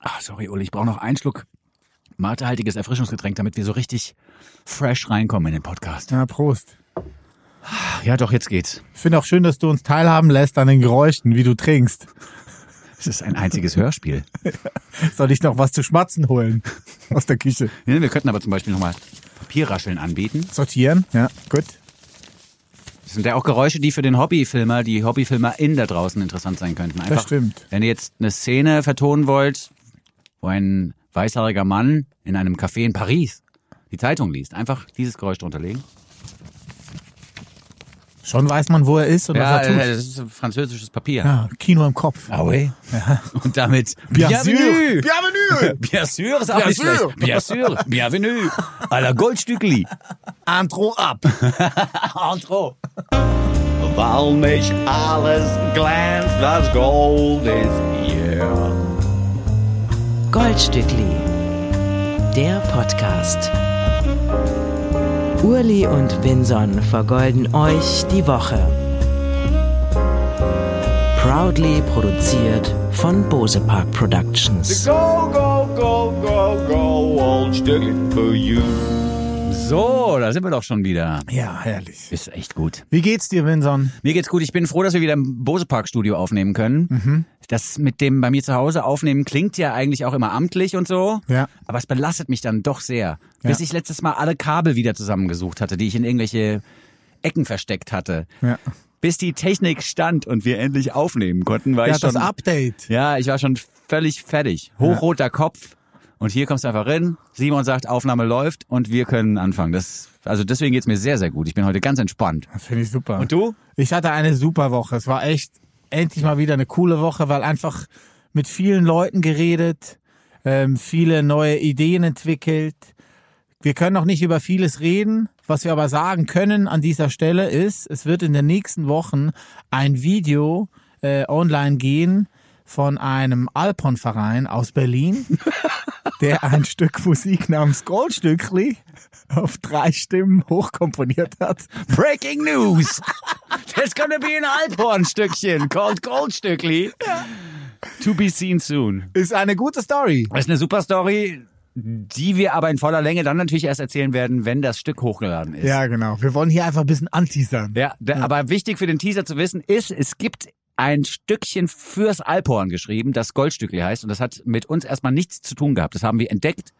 Ach, sorry, Uli, ich brauche noch einen Schluck matehaltiges Erfrischungsgetränk, damit wir so richtig fresh reinkommen in den Podcast. Ja, Prost. Ja, doch, jetzt geht's. Ich finde auch schön, dass du uns teilhaben lässt an den Geräuschen, wie du trinkst. Es ist ein einziges Hörspiel. Soll ich noch was zu schmatzen holen aus der Küche? Ja, Wir könnten aber zum Beispiel nochmal Papierrascheln anbieten. Sortieren? Ja, gut. Das sind ja auch Geräusche, die für den Hobbyfilmer, die HobbyfilmerInnen da draußen interessant sein könnten. Einfach, stimmt. Wenn ihr jetzt eine Szene vertonen wollt, wo ein weißhaariger Mann in einem Café in Paris die Zeitung liest, einfach dieses Geräusch drunter legen. Schon weiß man, wo er ist und Ja, was er tut. äh, das ist französisches Papier. Ja, Kino im Kopf. Ah oui? Und damit Bien Bienvenue! Bienvenue! Bien sûr, ist auch Bien nicht schlecht. Bien sûr, bienvenue à la Goldstückli. Intro ab. Intro. Weil nicht alles glänzt, was Gold ist hier. Goldstückli, der Podcast. Urli und Vinson vergolden euch die Woche. Proudly produziert von Bose Park Productions. Go, go, go, go, go, old for you. So, da sind wir doch schon wieder. Ja, herrlich. Ist echt gut. Wie geht's dir, Vinson? Mir geht's gut. Ich bin froh, dass wir wieder im Bose Park Studio aufnehmen können. Mhm. Das mit dem bei mir zu Hause aufnehmen klingt ja eigentlich auch immer amtlich und so. Ja. Aber es belastet mich dann doch sehr. Bis ich letztes Mal alle Kabel wieder zusammengesucht hatte, die ich in irgendwelche Ecken versteckt hatte. Ja. Bis die Technik stand und wir endlich aufnehmen konnten, war Ja, ich schon. das Update. Ja, ich war schon völlig fertig. Hochroter Kopf. Und hier kommst du einfach rein. Simon sagt, Aufnahme läuft und wir können anfangen. Das, also deswegen geht's mir sehr, sehr gut. Ich bin heute ganz entspannt. Das finde ich super. Und du? Ich hatte eine super Woche. Es war echt endlich mal wieder eine coole Woche, weil einfach mit vielen Leuten geredet, ähm, viele neue Ideen entwickelt. Wir können noch nicht über vieles reden. Was wir aber sagen können an dieser Stelle ist, es wird in den nächsten Wochen ein Video äh, online gehen von einem Alpon-Verein aus Berlin, der ein Stück Musik namens Goldstückli auf drei Stimmen hochkomponiert hat. Breaking News! There's gonna be an Alphorn-Stückchen called Goldstückli. To be seen soon. Ist eine gute Story. Ist eine super Story, die wir aber in voller Länge dann natürlich erst erzählen werden, wenn das Stück hochgeladen ist. Ja, genau. Wir wollen hier einfach ein bisschen anteasern. Ja, der, aber wichtig für den Teaser zu wissen ist, es gibt ein Stückchen fürs Alphorn geschrieben, das Goldstückli heißt. Und das hat mit uns erstmal nichts zu tun gehabt. Das haben wir entdeckt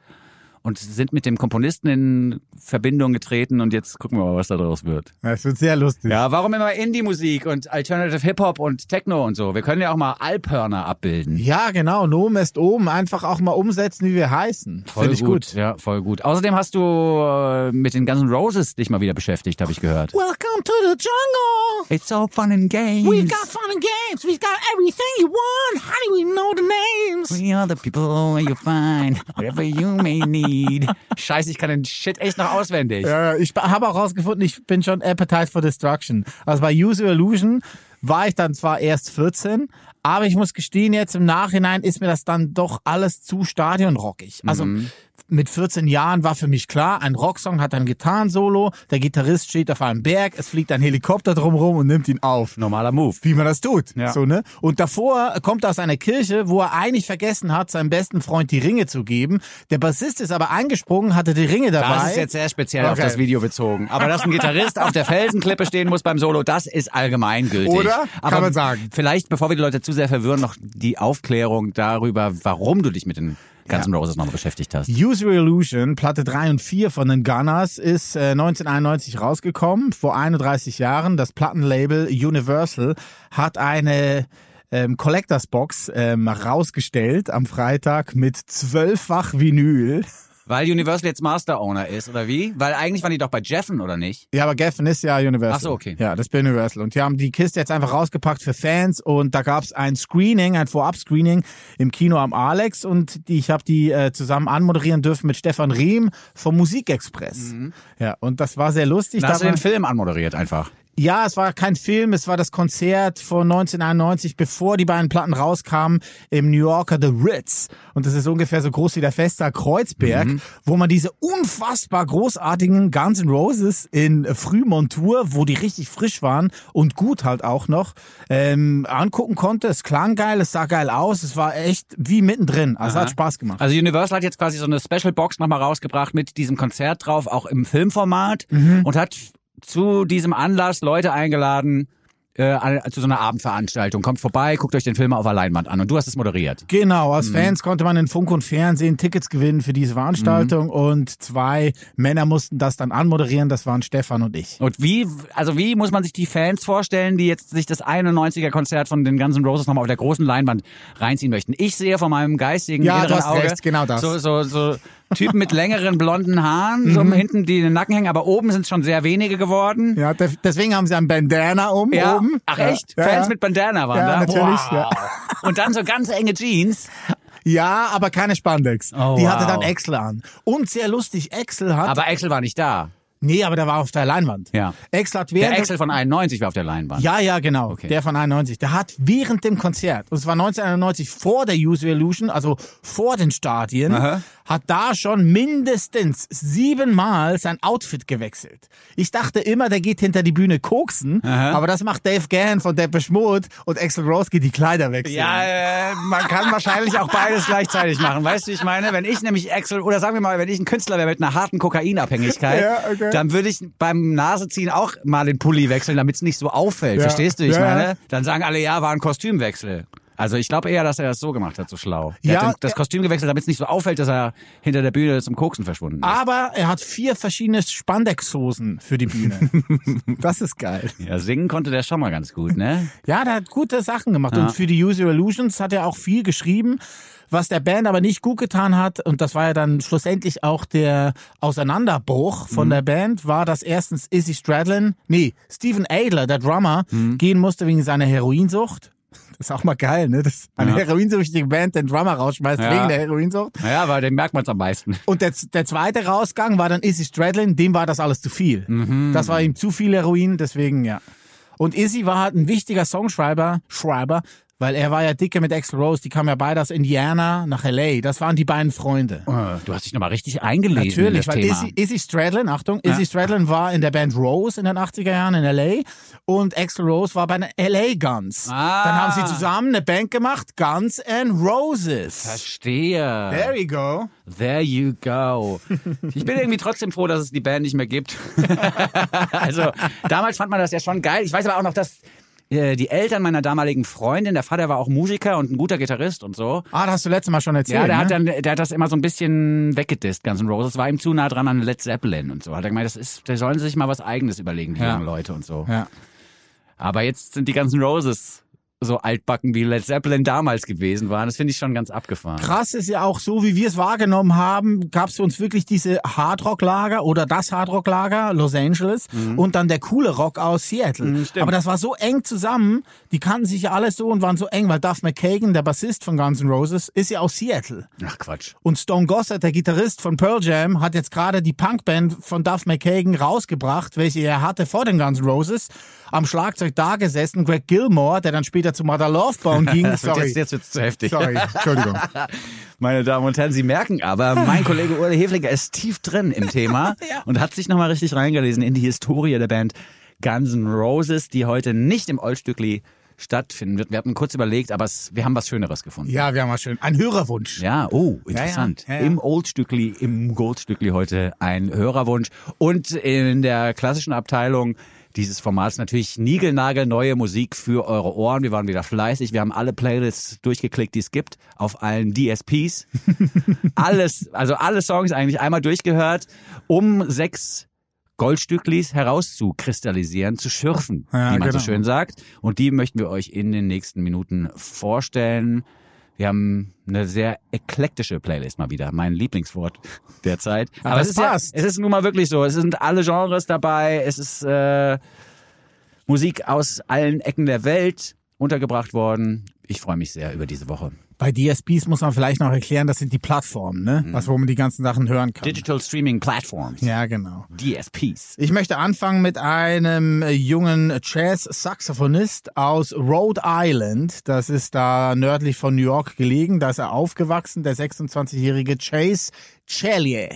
und sind mit dem Komponisten in Verbindung getreten. Und jetzt gucken wir mal, was da draus wird. Es wird sehr lustig. Ja, warum immer Indie-Musik und Alternative Hip-Hop und Techno und so? Wir können ja auch mal Alphörner abbilden. Ja, genau. Nomen ist oben. Einfach auch mal umsetzen, wie wir heißen. Finde ich gut. Ja, voll gut. Außerdem hast du äh, mit den ganzen Roses dich mal wieder beschäftigt, habe ich gehört. Welcome to the jungle. It's all fun and games. We've got fun and games. We've got everything you want. How do we know the names? We are the people you find, whatever you may need. Scheiße, ich kann den Shit echt noch auswendig. Ja, ich habe auch rausgefunden, ich bin schon Appetite for Destruction. Also bei User Illusion war ich dann zwar erst 14, aber ich muss gestehen, jetzt im Nachhinein ist mir das dann doch alles zu stadionrockig. Also mit 14 Jahren war für mich klar, ein Rocksong hat ein Gitarrensolo, der Gitarrist steht auf einem Berg, es fliegt ein Helikopter drumherum und nimmt ihn auf. Normaler Move. Wie man das tut. Ja. So, ne? Und davor kommt er aus einer Kirche, wo er eigentlich vergessen hat, seinem besten Freund die Ringe zu geben. Der Bassist ist aber eingesprungen, hatte die Ringe dabei. Das ist jetzt sehr speziell auf Okay. das Video bezogen. Aber dass ein Gitarrist auf der Felsenklippe stehen muss beim Solo, das ist allgemeingültig. Oder? Kann Aber man sagen. Vielleicht, bevor wir die Leute zu sehr verwirren, noch die Aufklärung darüber, warum du dich mit den ganzen Roses nochmal beschäftigt hast. User Illusion, Platte 3 und 4 von den Gunners, ist äh, 1991 rausgekommen, vor 31 Jahren. Das Plattenlabel Universal hat eine ähm, Collectors Box ähm, rausgestellt am Freitag mit zwölffach Vinyl. Weil Universal jetzt Master Owner ist, oder wie? Weil eigentlich waren die doch bei Jeffen, oder nicht? Ja, aber Geffen ist ja Universal. Ach so, okay. Ja, das ist Universal. Und die haben die Kiste jetzt einfach rausgepackt für Fans und da gab's ein Screening, ein Vorab-Screening im Kino am Alex und die, ich habe die äh, zusammen anmoderieren dürfen mit Stefan Riem vom Musikexpress. Ja, und das war sehr lustig. Da hast du den Film anmoderiert einfach. Ja, es war kein Film, es war das Konzert von 1991, bevor die beiden Platten rauskamen, im New Yorker The Ritz. Und das ist ungefähr so groß wie der Festsaal Kreuzberg, Mhm. wo man diese unfassbar großartigen Guns N' Roses in Frühmontur, wo die richtig frisch waren und gut halt auch noch, ähm, angucken konnte. Es klang geil, es sah geil aus, es war echt wie mittendrin. Also hat Spaß gemacht. Also Universal hat jetzt quasi so eine Special Box nochmal rausgebracht mit diesem Konzert drauf, auch im Filmformat Mhm. und hat zu diesem Anlass Leute eingeladen äh, zu so einer Abendveranstaltung. Kommt vorbei, guckt euch den Film auf der Leinwand an und du hast es moderiert. Genau, als Mhm. Fans konnte man in Funk und Fernsehen Tickets gewinnen für diese Veranstaltung Mhm. und zwei Männer mussten das dann anmoderieren, das waren Stefan und ich. Und wie, also wie muss man sich die Fans vorstellen, die jetzt sich das 91er Konzert von den Guns N' Roses nochmal auf der großen Leinwand reinziehen möchten? Ich sehe von meinem geistigen Ja, inneren Auge recht, genau das. so so so Typen mit längeren blonden Haaren, so Mhm. hinten die in den Nacken hängen, aber oben sind es schon sehr wenige geworden. Ja, de- deswegen haben sie ein Bandana um Ja. oben. Ach echt? Ja, Fans ja. mit Bandana waren Ja, da? natürlich, Wow. ja. Und dann so ganz enge Jeans. Ja, aber keine Spandex. Oh, Die wow. hatte dann Axel an. Und sehr lustig, Axel hat... Aber Axel war nicht da. nee, aber der war auf der Leinwand. Ja. Axel hat Der während... Axel von 91 war auf der Leinwand. ja, ja, genau. Okay. Der von 91. Der hat während dem Konzert, und es war 1991 vor der Use Illusion, also vor den Stadien, Aha. Hat da schon mindestens siebenmal sein Outfit gewechselt. Ich dachte immer, der geht hinter die Bühne koksen, Aha. aber das macht Dave Gann von Depeche Mode und Axel Rose geht die Kleider wechseln. Ja, äh, man kann wahrscheinlich auch beides gleichzeitig machen. Weißt du, wie ich meine? Wenn ich nämlich Axel, oder sagen wir mal, wenn ich ein Künstler wäre mit einer harten Kokainabhängigkeit, Ja, okay. dann würde ich beim Naseziehen auch mal den Pulli wechseln, damit es nicht so auffällt. Ja. Verstehst du, ich Ja, meine? Dann sagen alle, ja, war ein Kostümwechsel. Also ich glaube eher, dass er das so gemacht hat, so schlau. Der Ja, hat das. Kostüm gewechselt, damit es nicht so auffällt, dass er hinter der Bühne zum Koksen verschwunden ist. Aber er hat vier verschiedene Spandexhosen für die Bühne. das ist geil. Ja, singen konnte der schon mal ganz gut, ne? Ja, der hat gute Sachen gemacht. Ja. Und für die User Illusions hat er auch viel geschrieben. Was der Band aber nicht gut getan hat, und das war ja dann schlussendlich auch der Auseinanderbruch Mhm. von der Band, war, dass erstens Izzy Stradlin, nee, Steven Adler, der Drummer, Mhm. gehen musste wegen seiner Heroinsucht. Das ist auch mal geil, ne? Dass eine Ja. heroinsüchtige Band den Drummer rausschmeißt Ja. wegen der Heroinsucht. Naja, aber den merkt man es am meisten. Und der, der zweite Rausgang war dann Izzy Stradlin, dem war das alles zu viel. Mhm. Das war ihm zu viel Heroin, deswegen ja. Und Izzy war halt ein wichtiger Songschreiber, Schreiber, weil er war ja dicke mit Axl Rose, die kamen ja beide aus Indiana nach L.A. Das waren die beiden Freunde. Du hast dich nochmal richtig eingelesen Natürlich, weil Thema. Izzy, Izzy Stradlin, Achtung, Izzy Stradlin war in der Band Rose in den 80er Jahren in L.A. und Axl Rose war bei den L.A. Guns. Ah. Dann haben sie zusammen eine Band gemacht, Guns and Roses. Verstehe. There you go. There you go. Ich bin irgendwie trotzdem froh, dass es die Band nicht mehr gibt. also damals fand man das ja schon geil. Ich weiß aber auch noch, dass äh, die Eltern meiner damaligen Freundin, der Vater war auch Musiker und ein guter Gitarrist und so. Ah, das hast du letztes Mal schon erzählt. Ja, der ne? hat dann, der hat das immer so ein bisschen weggedisst, Guns N' Roses. War ihm zu nah dran an Led Zeppelin und so. Hat er gemeint, das ist, da sollen sie sich mal was Eigenes überlegen, die Ja. jungen Leute und so. Ja. Aber jetzt sind die Guns N' Roses so altbacken wie Led Zeppelin damals gewesen waren. Das finde ich schon ganz abgefahren. Krass ist ja auch so, wie wir es wahrgenommen haben, gab es für uns wirklich diese Hardrock-Lager oder das Hardrock-Lager Los Angeles und dann der coole Rock aus Seattle. Mhm. Aber das war so eng zusammen, die kannten sich ja alle so und waren so eng, weil Duff McKagan, der Bassist von Guns N' Roses, ist ja aus Seattle. Ach Quatsch. Und Stone Gossard, der Gitarrist von Pearl Jam, hat jetzt gerade die Punkband von Duff McKagan rausgebracht, welche er hatte vor den Guns N' Roses. Am Schlagzeug da gesessen, Greg Gilmore, der dann später zu Mother Love Bone ging. Das wird Sorry. jetzt, jetzt wird's zu heftig. Sorry, Entschuldigung. Meine Damen und Herren, Sie merken aber, mein Kollege Ule Hefliger ist tief drin im Thema und hat sich nochmal richtig reingelesen in die Historie der Band Guns N' Roses, die heute nicht im Oldstückli stattfinden wird. Wir hatten kurz überlegt, aber es, wir haben was Schöneres gefunden. Ja, wir haben mal schön. Ein Hörerwunsch. Ja, oh, interessant. Ja, ja, ja, ja. Im Oldstückli, im Goldstückli heute ein Hörerwunsch. Und in der klassischen Abteilung dieses Formats natürlich niegelnagelneue Musik für eure Ohren. Wir waren wieder fleißig. Wir haben alle Playlists durchgeklickt, die es gibt, auf allen DSPs. Alles, also alle Songs eigentlich einmal durchgehört, um sechs Goldstücklis herauszukristallisieren, zu schürfen, Ja, wie man so genau. schön sagt. Und die möchten wir euch in den nächsten Minuten vorstellen. Wir haben eine sehr eklektische Playlist mal wieder, mein Lieblingswort derzeit. Aber das es ist, ja, passt. es ist nun mal wirklich so. Es sind alle Genres dabei. Es ist äh, Musik aus allen Ecken der Welt untergebracht worden. ich freue mich sehr über diese Woche. Bei DSPs muss man vielleicht noch erklären, das sind die Plattformen, ne? Was, wo man die ganzen Sachen hören kann. Digital Streaming Platforms. Ja, genau. DSPs. Ich möchte anfangen mit einem äh, jungen Jazz-Saxophonist aus Rhode Island. Das ist da nördlich von New York gelegen. Da ist er aufgewachsen, der 26-jährige Chase Cellier.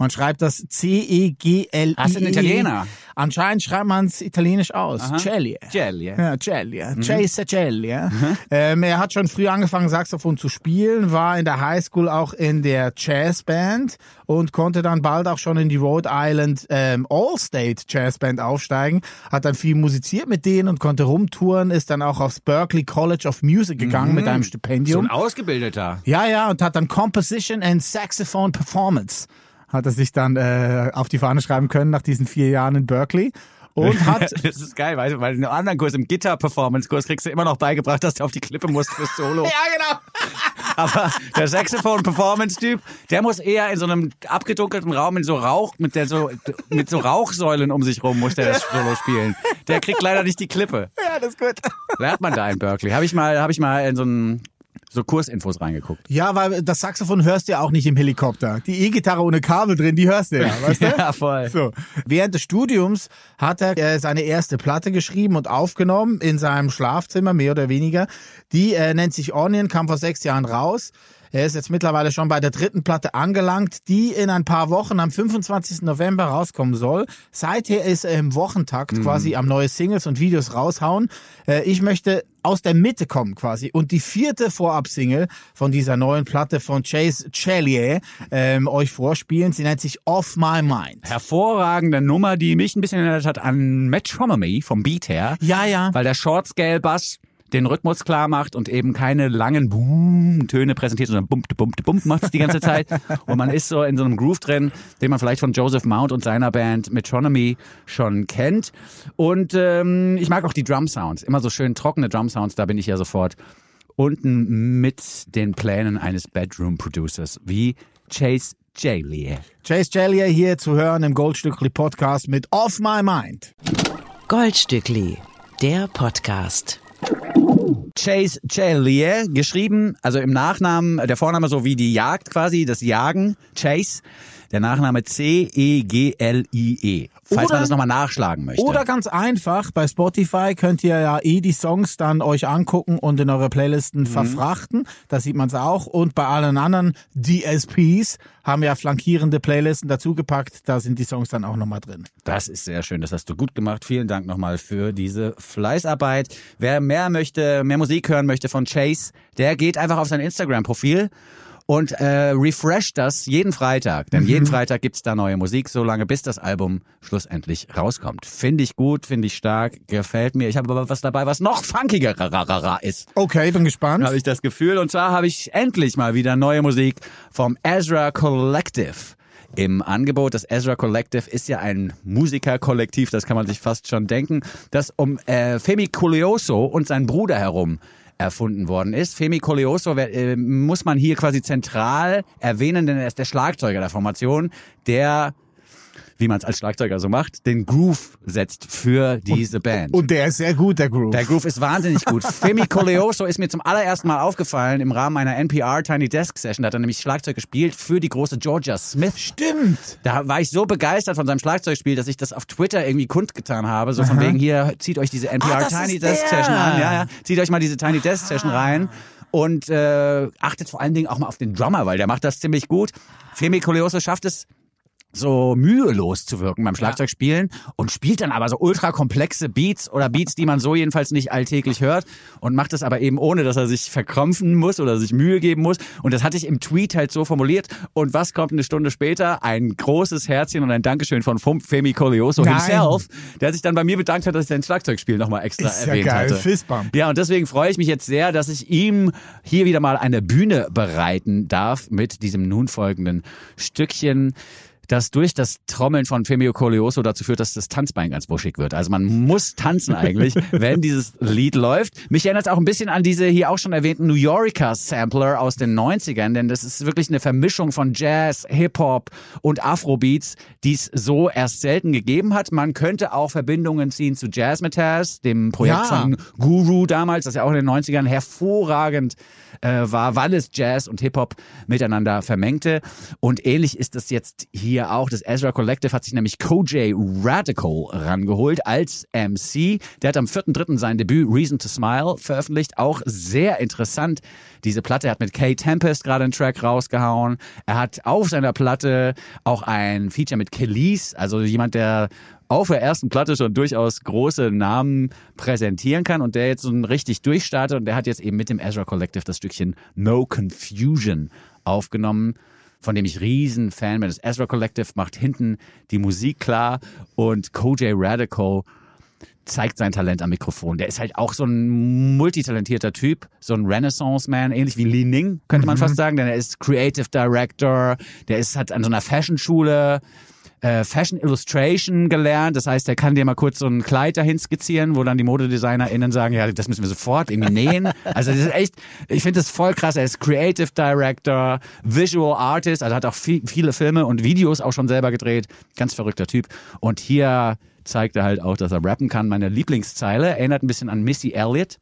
Man schreibt das C-E-G-L-I. Hast du einen Italiener? Anscheinend schreibt man es italienisch aus. Aha. Cellier. Cellier. Ja, Cellier. Chase Cellier. Ähm, er hat schon früh angefangen, Saxophon zu spielen, war in der Highschool auch in der Jazzband und konnte dann bald auch schon in die Rhode Island ähm, All-State Jazzband aufsteigen. Hat dann viel musiziert mit denen und konnte rumtouren, ist dann auch aufs Berklee College of Music gegangen mit einem So Stipendium. ein Ausgebildeter. Ja, ja, und hat dann Composition and Saxophone Performance. Hat er sich dann äh, auf die Fahne schreiben können nach diesen vier Jahren in Berkeley. Und hat Das ist geil, weißt du, weil in einem anderen Kurs, im Gitter-Performance-Kurs, kriegst du immer noch beigebracht, dass du auf die Klippe musst fürs Solo. ja, genau. Aber der Saxophon-Performance-Typ, der muss eher in so einem abgedunkelten Raum in so Rauch, mit der so, mit so Rauchsäulen um sich rum, muss der das Solo spielen. Der kriegt leider nicht die Klippe. Ja, das ist gut. Lernt man da in Berkeley. Habe ich mal, habe ich mal in so einen, so Kursinfos reingeguckt. Ja, weil das Saxophon hörst du ja auch nicht im Helikopter. Die E-Gitarre ohne Kabel drin, die hörst du ja, weißt du? Ja, voll. So. Während des Studiums hat er äh, seine erste Platte geschrieben und aufgenommen in seinem Schlafzimmer, mehr oder weniger. Die äh, nennt sich Onion, kam vor sechs Jahren raus. Er ist jetzt mittlerweile schon bei der dritten Platte angelangt, die in ein paar Wochen am 25. November rauskommen soll. Seither ist er im Wochentakt quasi am neue Singles und Videos raushauen. Äh, ich möchte aus der Mitte kommen quasi und die vierte Vorab-Single von dieser neuen Platte von Chase Cellier ähm, euch vorspielen. Sie nennt sich Off My Mind. Hervorragende Nummer, die mich ein bisschen erinnert hat an Metronomy vom Beat her. Ja, ja. Weil der Short-Scale-Bass den Rhythmus klar macht und eben keine langen Boom-Töne präsentiert, sondern bump, bump, bump macht es die ganze Zeit. und man ist so in so einem Groove drin, den man vielleicht von Joseph Mount und seiner Band Metronomy schon kennt. Und ähm, ich mag auch die Drum-Sounds. Immer so schön trockene Drum-Sounds, da bin ich ja sofort unten mit den Plänen eines Bedroom-Producers wie Chase Jaley. Chase Cellier hier zu hören im Goldstückli Podcast mit Off My Mind. Goldstückli, der Podcast. Chase Chalier, geschrieben, also im Nachnamen, der Vorname so wie die Jagd quasi, das Jagen, Chase, der Nachname C-E-G-L-I-E. Falls Oder- man das nochmal nachschlagen möchte. Oder ganz einfach, bei Spotify könnt ihr ja eh die Songs dann euch angucken und in eure Playlisten verfrachten. Da sieht man es auch. Und bei allen anderen DSPs haben ja flankierende Playlisten dazugepackt. Da sind die Songs dann auch nochmal drin. Das ist sehr schön, das hast du gut gemacht. Vielen Dank nochmal für diese Fleißarbeit. Wer mehr möchte, mehr Musik hören möchte von Chase, der geht einfach auf sein Instagram-Profil und äh, refresht das jeden Freitag. Denn jeden Freitag gibt's da neue Musik, solange bis das Album schlussendlich rauskommt. Finde ich gut, finde ich stark, gefällt mir. Ich habe aber was dabei, was noch funkiger ist. Okay, bin gespannt. Habe ich das Gefühl. Und zwar habe ich endlich mal wieder neue Musik vom Ezra Collective im Angebot. Das Ezra Collective ist ja ein Musikerkollektiv, das kann man sich fast schon denken, das um äh, Femi Colioso und seinen Bruder herum erfunden worden ist. Femi Colioso äh, muss man hier quasi zentral erwähnen, denn er ist der Schlagzeuger der Formation, der wie man es als Schlagzeuger so macht, den Groove setzt für diese Band. Und der ist sehr gut, der Groove. Der Groove ist wahnsinnig gut. Femi Coleoso ist mir zum allerersten Mal aufgefallen im Rahmen einer NPR Tiny Desk Session. Da hat er nämlich Schlagzeug gespielt für die große Georgia Smith. Stimmt. Da war ich so begeistert von seinem Schlagzeugspiel, dass ich das auf Twitter irgendwie kundgetan habe. So von wegen hier, zieht euch diese NPR Ah, Tiny Desk der. Session an. Ja, ja. Zieht euch mal diese Tiny Desk Session rein. Und äh, achtet vor allen Dingen auch mal auf den Drummer, weil der macht das ziemlich gut. Femi Coleoso schafft es, so mühelos zu wirken beim Schlagzeugspielen und spielt dann aber so ultra komplexe Beats oder Beats, die man so jedenfalls nicht alltäglich hört und macht das aber eben ohne, dass er sich verkrampfen muss oder sich Mühe geben muss. Und das hatte ich im Tweet halt so formuliert. Und was kommt eine Stunde später? Ein großes Herzchen und ein Dankeschön von Femi Colioso Nein. himself, der sich dann bei mir bedankt hat, dass ich sein Schlagzeugspiel nochmal extra Ist ja erwähnt geil. hatte. Fistbump. Ja, und deswegen freue ich mich jetzt sehr, dass ich ihm hier wieder mal eine Bühne bereiten darf mit diesem nun folgenden Stückchen. Das durch das Trommeln von Femio Colioso dazu führt, dass das Tanzbein ganz wuschig wird. Also man muss tanzen eigentlich, wenn dieses Lied läuft. Mich erinnert es auch ein bisschen an diese hier auch schon erwähnten New Yorker Sampler aus den 90ern, denn das ist wirklich eine Vermischung von Jazz, Hip-Hop und Afrobeats, die es so erst selten gegeben hat. Man könnte auch Verbindungen ziehen zu Jazzmetaz, dem Projekt Ja. von Guru damals, das ja auch in den 90ern hervorragend äh, war, weil es Jazz und Hip-Hop miteinander vermengte. Und ähnlich ist es jetzt hier auch. Das Ezra Collective hat sich nämlich Koj Radical rangeholt als MC. Der hat am 4.3. sein Debüt Reason to Smile veröffentlicht. Auch sehr interessant. Diese Platte Er hat mit Kay Tempest gerade einen Track rausgehauen. Er hat auf seiner Platte auch ein Feature mit Kelis, also jemand, der auf der ersten Platte schon durchaus große Namen präsentieren kann und der jetzt so richtig durchstartet und der hat jetzt eben mit dem Ezra Collective das Stückchen No Confusion aufgenommen, von dem ich riesen Fan bin. Das Ezra Collective macht hinten die Musik klar und Koj Radical zeigt sein Talent am Mikrofon. Der ist halt auch so ein multitalentierter Typ, so ein Renaissance-Man, ähnlich wie Li Ning, könnte man fast sagen, denn er ist Creative Director, der ist hat an so einer Fashion-Schule äh, Fashion Illustration gelernt. Das heißt, er kann dir mal kurz so ein Kleid dahin skizzieren, wo dann die ModedesignerInnen sagen, ja, das müssen wir sofort irgendwie nähen. Also das ist echt, ich finde das voll krass. Er ist Creative Director, Visual Artist, also hat auch viel, viele Filme und Videos auch schon selber gedreht. Ganz verrückter Typ. Und hier zeigt er halt auch, dass er rappen kann. Meine Lieblingszeile erinnert ein bisschen an Missy Elliott.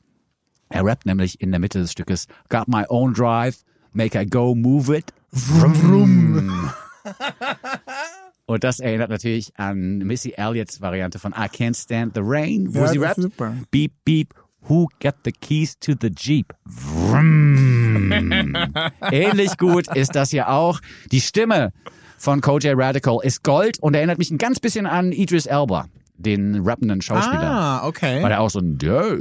Er rappt nämlich in der Mitte des Stückes Got my own drive, make I go move it. Vroom, vroom. Und das erinnert natürlich an Missy Elliott's Variante von I Can't Stand the Rain, wo Ja, sie rappt. super. Beep, beep, who got the keys to the Jeep? Vroom. Ähnlich gut ist das hier auch. Die Stimme von Koj Radical ist Gold und erinnert mich ein ganz bisschen an Idris Elba, den rappenden Schauspieler Ah, okay. weil er auch so ein,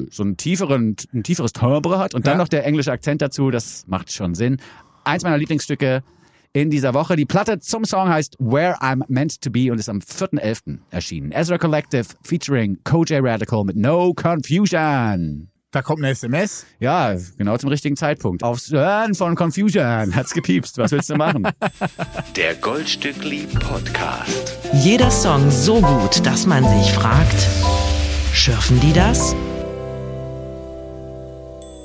so einen tieferen, ein tieferes Timbre hat und dann Ja. noch der englische Akzent dazu, das macht schon Sinn. Eins meiner Lieblingsstücke in dieser Woche. Die Platte zum Song heißt Where I'm Meant to Be und ist am 4.11. erschienen. Ezra Collective featuring Koj Radical mit No Confusion. Da kommt eine SMS. Ja, genau zum richtigen Zeitpunkt. Aufs Hören von Confusion hat's gepiepst. Was willst du machen? Der Goldstückli Podcast. Jeder Song so gut, dass man sich fragt, schürfen die das?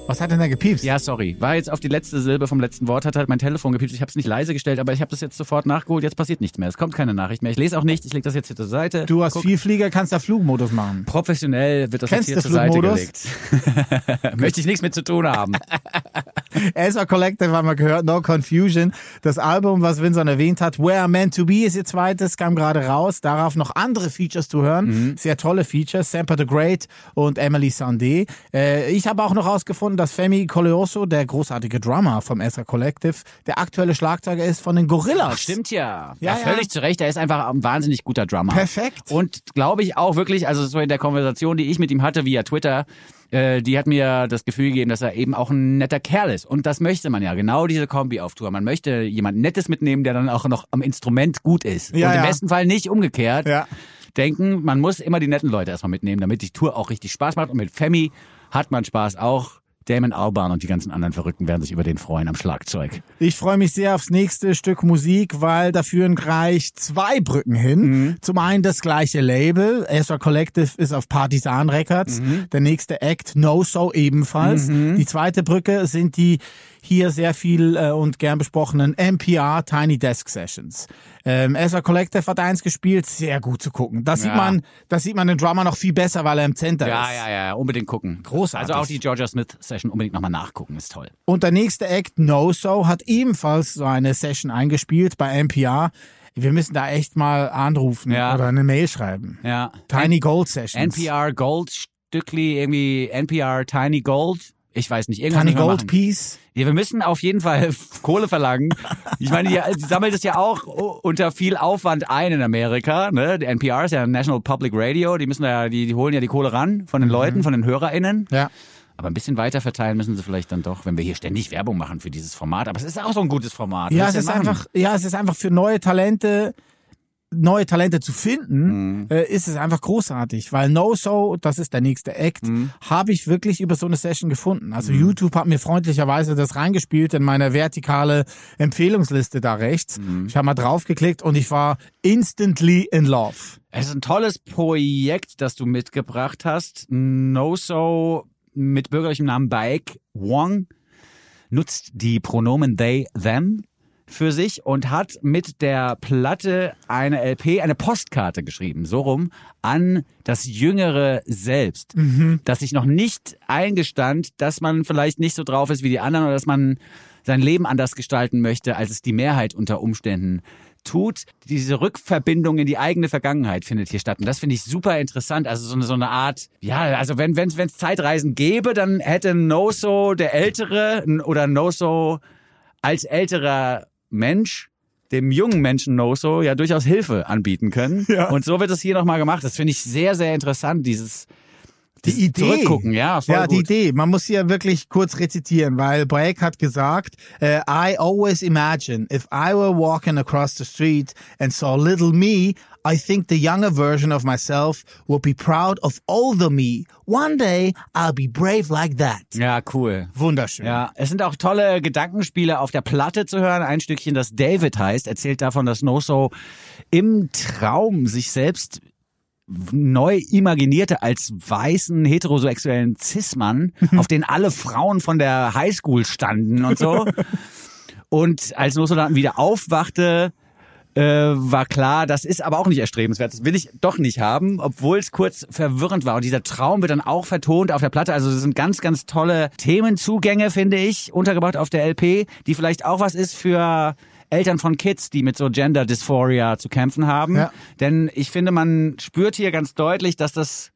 Was hat denn da gepiepst? Ja, sorry. War jetzt auf die letzte Silbe vom letzten Wort, hat halt mein Telefon gepiepst. Ich habe es nicht leise gestellt, aber ich habe das jetzt sofort nachgeholt. Jetzt passiert nichts mehr. Es kommt keine Nachricht mehr. Ich lese auch nicht. Ich lege das jetzt hier zur Seite. Du hast Guck. Vielflieger, kannst da Flugmodus machen. Professionell wird das Kennst jetzt hier du zur Seite gelegt. Möchte ich nichts mit zu tun haben. Ezra Collective haben wir gehört, No Confusion. Das Album, was Vincent erwähnt hat, Where I'm Meant to Be ist ihr zweites, kam gerade raus. Darauf noch andere Features zu hören. Sehr tolle Features. Samper the Great und Emily Sandé. Äh, ich habe auch noch herausgefunden, dass Femi Coleoso, der großartige Drummer vom Ezra Collective, der aktuelle Schlagzeuger ist von den Gorillas. Stimmt ja. Ja, Ja, ja. völlig zu Recht. Er ist einfach ein wahnsinnig guter Drummer. Perfekt. Und glaube ich auch wirklich, also so in der Konversation, die ich mit ihm hatte via Twitter, äh, die hat mir das Gefühl gegeben, dass er eben auch ein netter Kerl ist. Und das möchte man ja, genau diese Kombi auf Tour. Man möchte jemand Nettes mitnehmen, der dann auch noch am Instrument gut ist. Ja, Und im ja. besten Fall nicht umgekehrt. Ja. Denken, man muss immer die netten Leute erstmal mitnehmen, damit die Tour auch richtig Spaß macht. Und mit Femi hat man Spaß auch. Damon Albarn und die ganzen anderen Verrückten werden sich über den freuen am Schlagzeug. Ich freue mich sehr aufs nächste Stück Musik, weil da führen gleich zwei Brücken hin. Mhm. Zum einen das gleiche Label, Ezra Collective ist auf Partisan Records. Mhm. Der nächste Act, No So ebenfalls. Die zweite Brücke sind die hier sehr viel äh, und gern besprochenen NPR Tiny Desk Sessions. Ähm, Ezra Collective hat eins gespielt, sehr gut zu gucken. Das sieht Ja. man, das sieht man den Drummer noch viel besser, weil er im Center Ja, ist. ja, ja, unbedingt gucken. Großartig. Also auch die Georgia Smith Session unbedingt nochmal nachgucken, ist toll. Und der nächste Act, No So, hat ebenfalls so eine Session eingespielt bei NPR. Wir müssen da echt mal anrufen Ja. oder eine Mail schreiben. Ja. Tiny Gold Sessions. NPR Gold Stückli, irgendwie NPR Tiny Gold. Ich weiß nicht, irgendwas wir Gold. Piece. Ja, wir müssen auf jeden Fall Kohle verlangen. Ich meine, die, die sammelt es ja auch unter viel Aufwand ein in Amerika. Ne? Die NPR ist ja National Public Radio. Die müssen da, die, die holen ja die Kohle ran von den Leuten, von den HörerInnen. Ja. Aber ein bisschen weiter verteilen müssen sie vielleicht dann doch, wenn wir hier ständig Werbung machen für dieses Format. Aber es ist auch so ein gutes Format. Ja, es ist machen? einfach, ja, es ist einfach für neue Talente neue Talente zu finden, äh, ist es einfach großartig, weil No So, das ist der nächste Act, habe ich wirklich über so eine Session gefunden. Also YouTube hat mir freundlicherweise das reingespielt in meine vertikale Empfehlungsliste da rechts. Ich habe mal draufgeklickt und ich war instantly in love. Es ist ein tolles Projekt, das du mitgebracht hast. No So mit bürgerlichem Namen Baek Wong nutzt die Pronomen they, them für sich und hat mit der Platte eine LP, eine Postkarte geschrieben, so rum, an das jüngere Selbst, das sich noch nicht eingestand, dass man vielleicht nicht so drauf ist wie die anderen oder dass man sein Leben anders gestalten möchte, als es die Mehrheit unter Umständen tut. Diese Rückverbindung in die eigene Vergangenheit findet hier statt. Und das finde ich super interessant. Also so eine, so eine Art, ja, also wenn wenn wenn es Zeitreisen gäbe, dann hätte No-So der Ältere oder No-So als älterer Mensch dem jungen Menschen No-So ja durchaus Hilfe anbieten können. Ja. Und so wird es hier nochmal gemacht. Das finde ich sehr, sehr interessant, dieses, dieses Die Idee. Zurückgucken. Ja, voll ja, die gut. Idee. Man muss hier wirklich kurz rezitieren, weil Break hat gesagt, äh, I always imagine if I were walking across the street and saw little me, I think the younger version of myself would be proud of older me. One day I'll be brave like that. Ja, cool. Wunderschön. Ja, es sind auch tolle Gedankenspiele auf der Platte zu hören. Ein Stückchen, das David heißt, erzählt davon, dass No-So im Traum sich selbst neu imaginierte als weißen heterosexuellen Cis-Mann, auf den alle Frauen von der Highschool standen und so. Und als No-So dann wieder aufwachte, äh, war klar, das ist aber auch nicht erstrebenswert. Das will ich doch nicht haben, obwohl es kurz verwirrend war. Und dieser Traum wird dann auch vertont auf der Platte. Also es sind ganz, ganz tolle Themenzugänge, finde ich, untergebracht auf der LP, die vielleicht auch was ist für Eltern von Kids, die mit so Gender Dysphoria zu kämpfen haben. Ja. Denn ich finde, man spürt hier ganz deutlich, dass das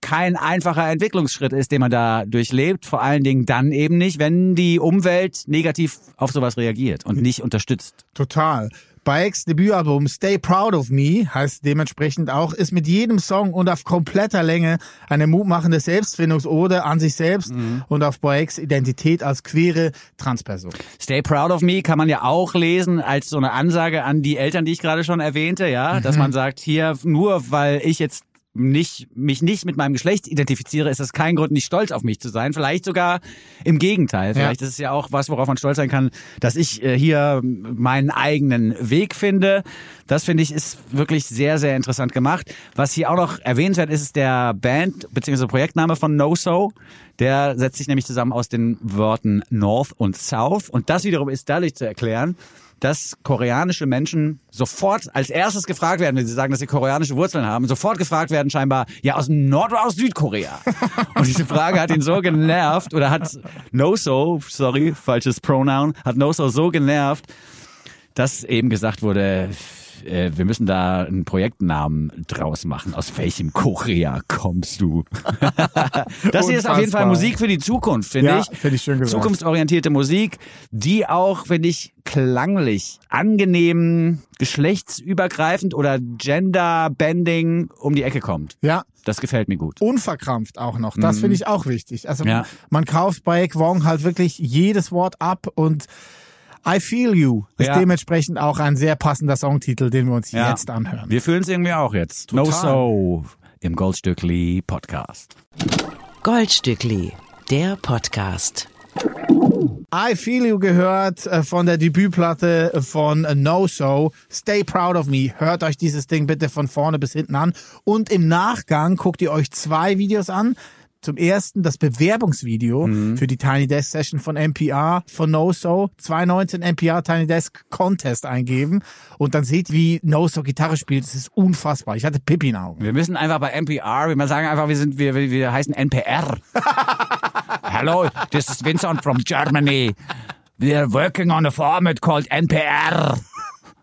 kein einfacher Entwicklungsschritt ist, den man da durchlebt. Vor allen Dingen dann eben nicht, wenn die Umwelt negativ auf sowas reagiert und nicht unterstützt. Total. Bikes Debütalbum Stay Proud of Me heißt dementsprechend auch, ist mit jedem Song und auf kompletter Länge eine mutmachende Selbstfindungsode an sich selbst und auf Bikes Identität als queere Transperson. Stay proud of me kann man ja auch lesen als so eine Ansage an die Eltern, die ich gerade schon erwähnte, ja, dass man sagt, hier nur weil ich jetzt nicht, mich nicht mit meinem Geschlecht identifiziere, ist das kein Grund, nicht stolz auf mich zu sein. Vielleicht sogar im Gegenteil. Vielleicht ist es ja auch was, worauf man stolz sein kann, dass ich äh, hier meinen eigenen Weg finde. Das finde ich ist wirklich sehr, sehr interessant gemacht. Was hier auch noch erwähnenswert ist, ist der Band bzw. Projektname von No So. Der setzt sich nämlich zusammen aus den Worten North und South. Und das wiederum ist dadurch zu erklären, dass koreanische Menschen sofort als erstes gefragt werden, wenn sie sagen, dass sie koreanische Wurzeln haben, sofort gefragt werden scheinbar, ja, aus Nord- oder aus Südkorea? Und diese Frage hat ihn so genervt oder hat No-So, sorry, falsches Pronoun, hat No-So so genervt, dass eben gesagt wurde, äh, wir müssen da einen Projektnamen draus machen. Aus welchem Korea kommst du? das hier ist auf jeden Fall. Musik für die Zukunft, finde Ja, ich. finde ich schön gesagt. Zukunftsorientierte Musik, die auch, finde ich, klanglich angenehm, geschlechtsübergreifend oder Gender-Bending um die Ecke kommt. Ja, Das gefällt mir gut. unverkrampft auch noch. Das finde ich auch wichtig. Also Ja. man kauft bei Kwong halt wirklich jedes Wort ab und I Feel You ist Ja. dementsprechend auch ein sehr passender Songtitel, den wir uns Ja. jetzt anhören. Wir fühlen es irgendwie auch jetzt. No Total. So im Goldstückli Podcast. Goldstückli, der Podcast. I Feel You gehört äh, von der Debütplatte von No So. Stay Proud of Me. Hört euch dieses Ding bitte von vorne bis hinten an. Und im Nachgang guckt ihr euch zwei Videos an. Zum ersten das Bewerbungsvideo für die Tiny Desk Session von NPR von No So. 2019 NPR Tiny Desk Contest eingeben. Und dann seht, wie No So Gitarre spielt. Das ist unfassbar. Ich hatte Pippi in Augen. Wir müssen einfach bei NPR, wir sagen einfach, wir sind, wir, wir heißen NPR. Hello, this is Vincent from Germany. We are working on a format called NPR.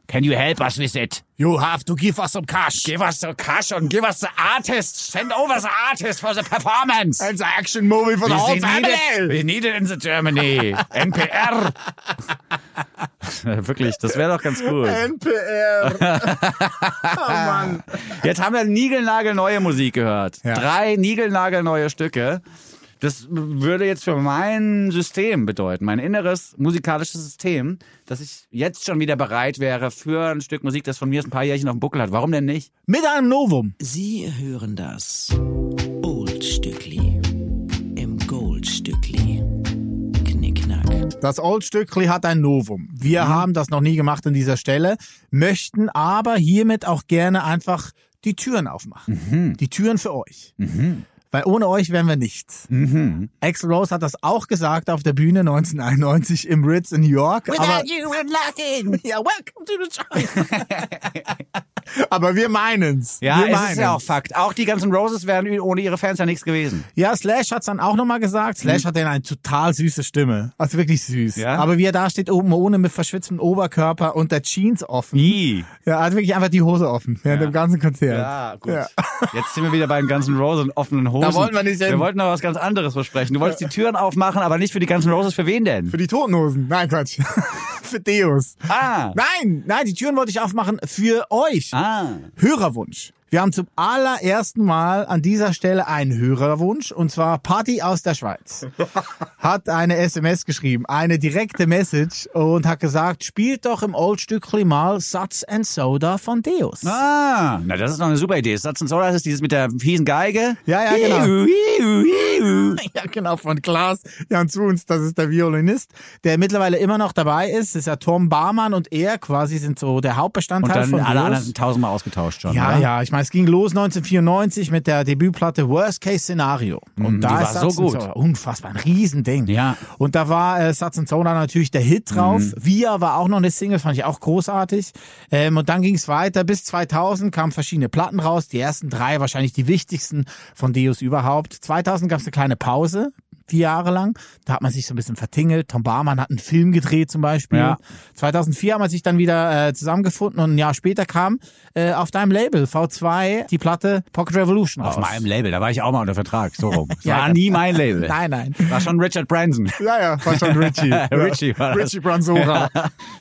Can you help us with it? You have to give us some cash. Give us the cash and give us the artist. Send over the artist for the performance. It's an action movie for the We whole need family. it, we need it in the Germany. NPR. Wirklich, das wäre doch ganz cool. NPR. oh Mann. Jetzt haben wir niegelnagelneue Musik gehört. Ja. Drei niegelnagelneue Stücke. Das würde jetzt für mein System bedeuten, mein inneres musikalisches System, dass ich jetzt schon wieder bereit wäre für ein Stück Musik, das von mir ein paar Jährchen auf dem Buckel hat. Warum denn nicht? Mit einem Novum. Sie hören das Oldstückli im Goldstückli. Knickknack. Das Oldstückli hat ein Novum. Wir Mhm. haben das noch nie gemacht an dieser Stelle, möchten aber hiermit auch gerne einfach die Türen aufmachen. Mhm. Die Türen für euch. Weil ohne euch wären wir nichts. Mhm. Axl Rose hat das auch gesagt auf der Bühne 1991 im Ritz in New York. aber, you we're nothing. ja, welcome to the show. aber wir meinen's. Ja, wir es ist ja auch Fakt. Auch die ganzen Roses wären ohne ihre Fans ja nichts gewesen. Ja, Slash hat's dann auch nochmal gesagt. Slash hat dann eine total süße Stimme. Also wirklich süß. Mhm. Ja? Aber wie er da steht, oben ohne mit verschwitztem Oberkörper und der Jeans offen. I. Ja, hat wirklich einfach die Hose offen während Ja. dem ganzen Konzert. Ja, gut. Ja. Jetzt sind wir wieder bei den ganzen Roses und offenen Hosen. Da wollten wir nicht hin. Wir wollten noch was ganz anderes besprechen. Du wolltest die Türen aufmachen, aber nicht für die ganzen Roses. Für wen denn? Für die Totenhosen. Nein, Quatsch. für Deus. Ah. Nein, nein, die Türen wollte ich aufmachen für euch. Ah. Hörerwunsch. Wir haben zum allerersten Mal an dieser Stelle einen Hörerwunsch und zwar Party aus der Schweiz. Hat eine SMS geschrieben, eine direkte Message und hat gesagt, spielt doch im Oldstückli mal Satz and Soda von Deus. Ah, na das ist doch eine super Idee. Satz und Soda, ist dieses mit der fiesen Geige. Ja, ja, genau. Ja, genau, von Klaas Jan Zuns, das ist der Violinist, der mittlerweile immer noch dabei ist. Das ist ja Tom Barmann und er quasi sind so der Und Hauptbestandteil dann von alle Deus. anderen tausendmal ausgetauscht schon. Ja, oder? ja, ich meine, es ging los 1994 mit der Debütplatte Worst Case Scenario. Und Mm, da ist war so Satz und gut. Soda unfassbar, ein Riesending. Ja. Und da war äh, Satz und Soda natürlich der Hit drauf. Mhm. Via war auch noch eine Single, fand ich auch großartig. Ähm, und dann ging es weiter. Bis 2000 kamen verschiedene Platten raus. Die ersten drei wahrscheinlich die wichtigsten von Deus überhaupt. 2000 gab es eine kleine Pause. Vier Jahre lang. Da hat man sich so ein bisschen vertingelt. Tom Barmann hat einen Film gedreht zum Beispiel. Ja. 2004 haben wir sich dann wieder äh, zusammengefunden und ein Jahr später kam äh, auf deinem Label V2 die Platte Pocket Revolution Auf raus. meinem Label, da war ich auch mal unter Vertrag. So rum. Das Ja, war nie mein Label. Nein, nein. War schon Richard Branson. Ja, ja, war schon Richie. Richie war das. Richie Branzora.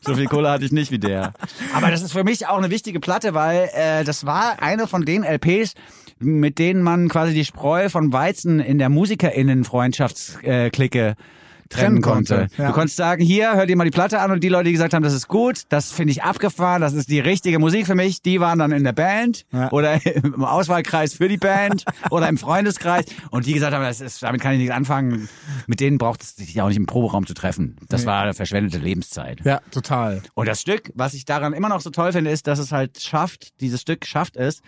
So viel Kohle hatte ich nicht wie der. Aber das ist für mich auch eine wichtige Platte, weil äh, das war eine von den LPs, mit denen man quasi die Spreu von Weizen in der Musikerinnen-Freundschaftsklicke trennen konnte, konnte. ja. Du konntest sagen, hier, hör dir mal die Platte an und die Leute, die gesagt haben, das ist gut, das finde ich abgefahren, das ist die richtige Musik für mich, die waren dann in der Band Ja. oder im Auswahlkreis für die Band oder im Freundeskreis und die gesagt haben, das ist, damit kann ich nichts anfangen, mit denen braucht es sich auch nicht im Proberaum zu treffen. Das war verschwendete Lebenszeit. Ja, total. Und das Stück, was ich daran immer noch so toll finde, ist, dass es halt schafft, dieses Stück schafft es,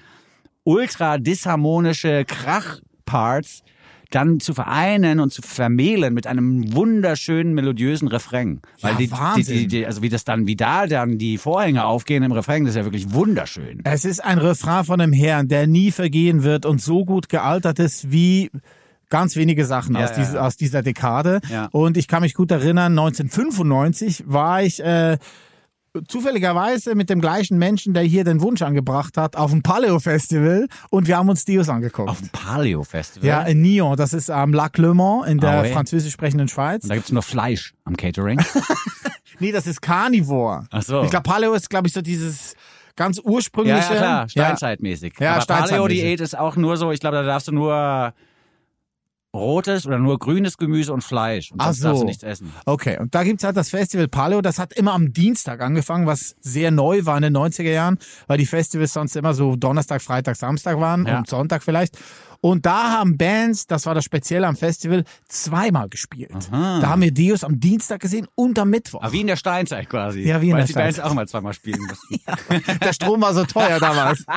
ultra disharmonische Krachparts dann zu vereinen und zu vermählen mit einem wunderschönen melodiösen Refrain. Weil Ja, die, Wahnsinn. die, die, also wie das dann, wie da dann die Vorhänge aufgehen im Refrain, das ist ja wirklich wunderschön. Es ist ein Refrain von einem Herrn, der nie vergehen wird und so gut gealtert ist wie ganz wenige Sachen Ja, aus, ja, diese, ja. aus dieser Dekade. Und ich kann mich gut erinnern, 1995 war ich äh, zufälligerweise mit dem gleichen Menschen, der hier den Wunsch angebracht hat, auf dem Paleo Festival und wir haben uns Dios angeguckt. Auf dem Paleo Festival. ja, in Nyon, das ist am Lac Le Mans in der Ah, ouais. französisch sprechenden Schweiz. Und da gibt's nur Fleisch am Catering. Nee, das ist Carnivore. Ach so. Ich glaube, Paleo ist, glaube ich, so dieses ganz ja, ursprüngliche. ja, klar, Steinzeitmäßig. Ja, Aber Steinzeitmäßig. Paleo-Diät ist auch nur so, ich glaube, da darfst du nur rotes oder nur grünes Gemüse und Fleisch. Und Ach sonst darfst so. du nichts essen. Okay, und da gibt's halt das Festival Paleo, das hat immer am Dienstag angefangen, was sehr neu war in den 90er Jahren, weil die Festivals sonst immer so Donnerstag, Freitag, Samstag waren Ja. und Sonntag vielleicht. Und da haben Bands, das war das Spezielle am Festival, zweimal gespielt. Da haben wir Deus am Dienstag gesehen und am Mittwoch. Aber wie in der Steinzeit quasi. Ja, wie in Weil der die Bands Steinzeit. auch mal zweimal spielen mussten. Der Strom war so teuer damals.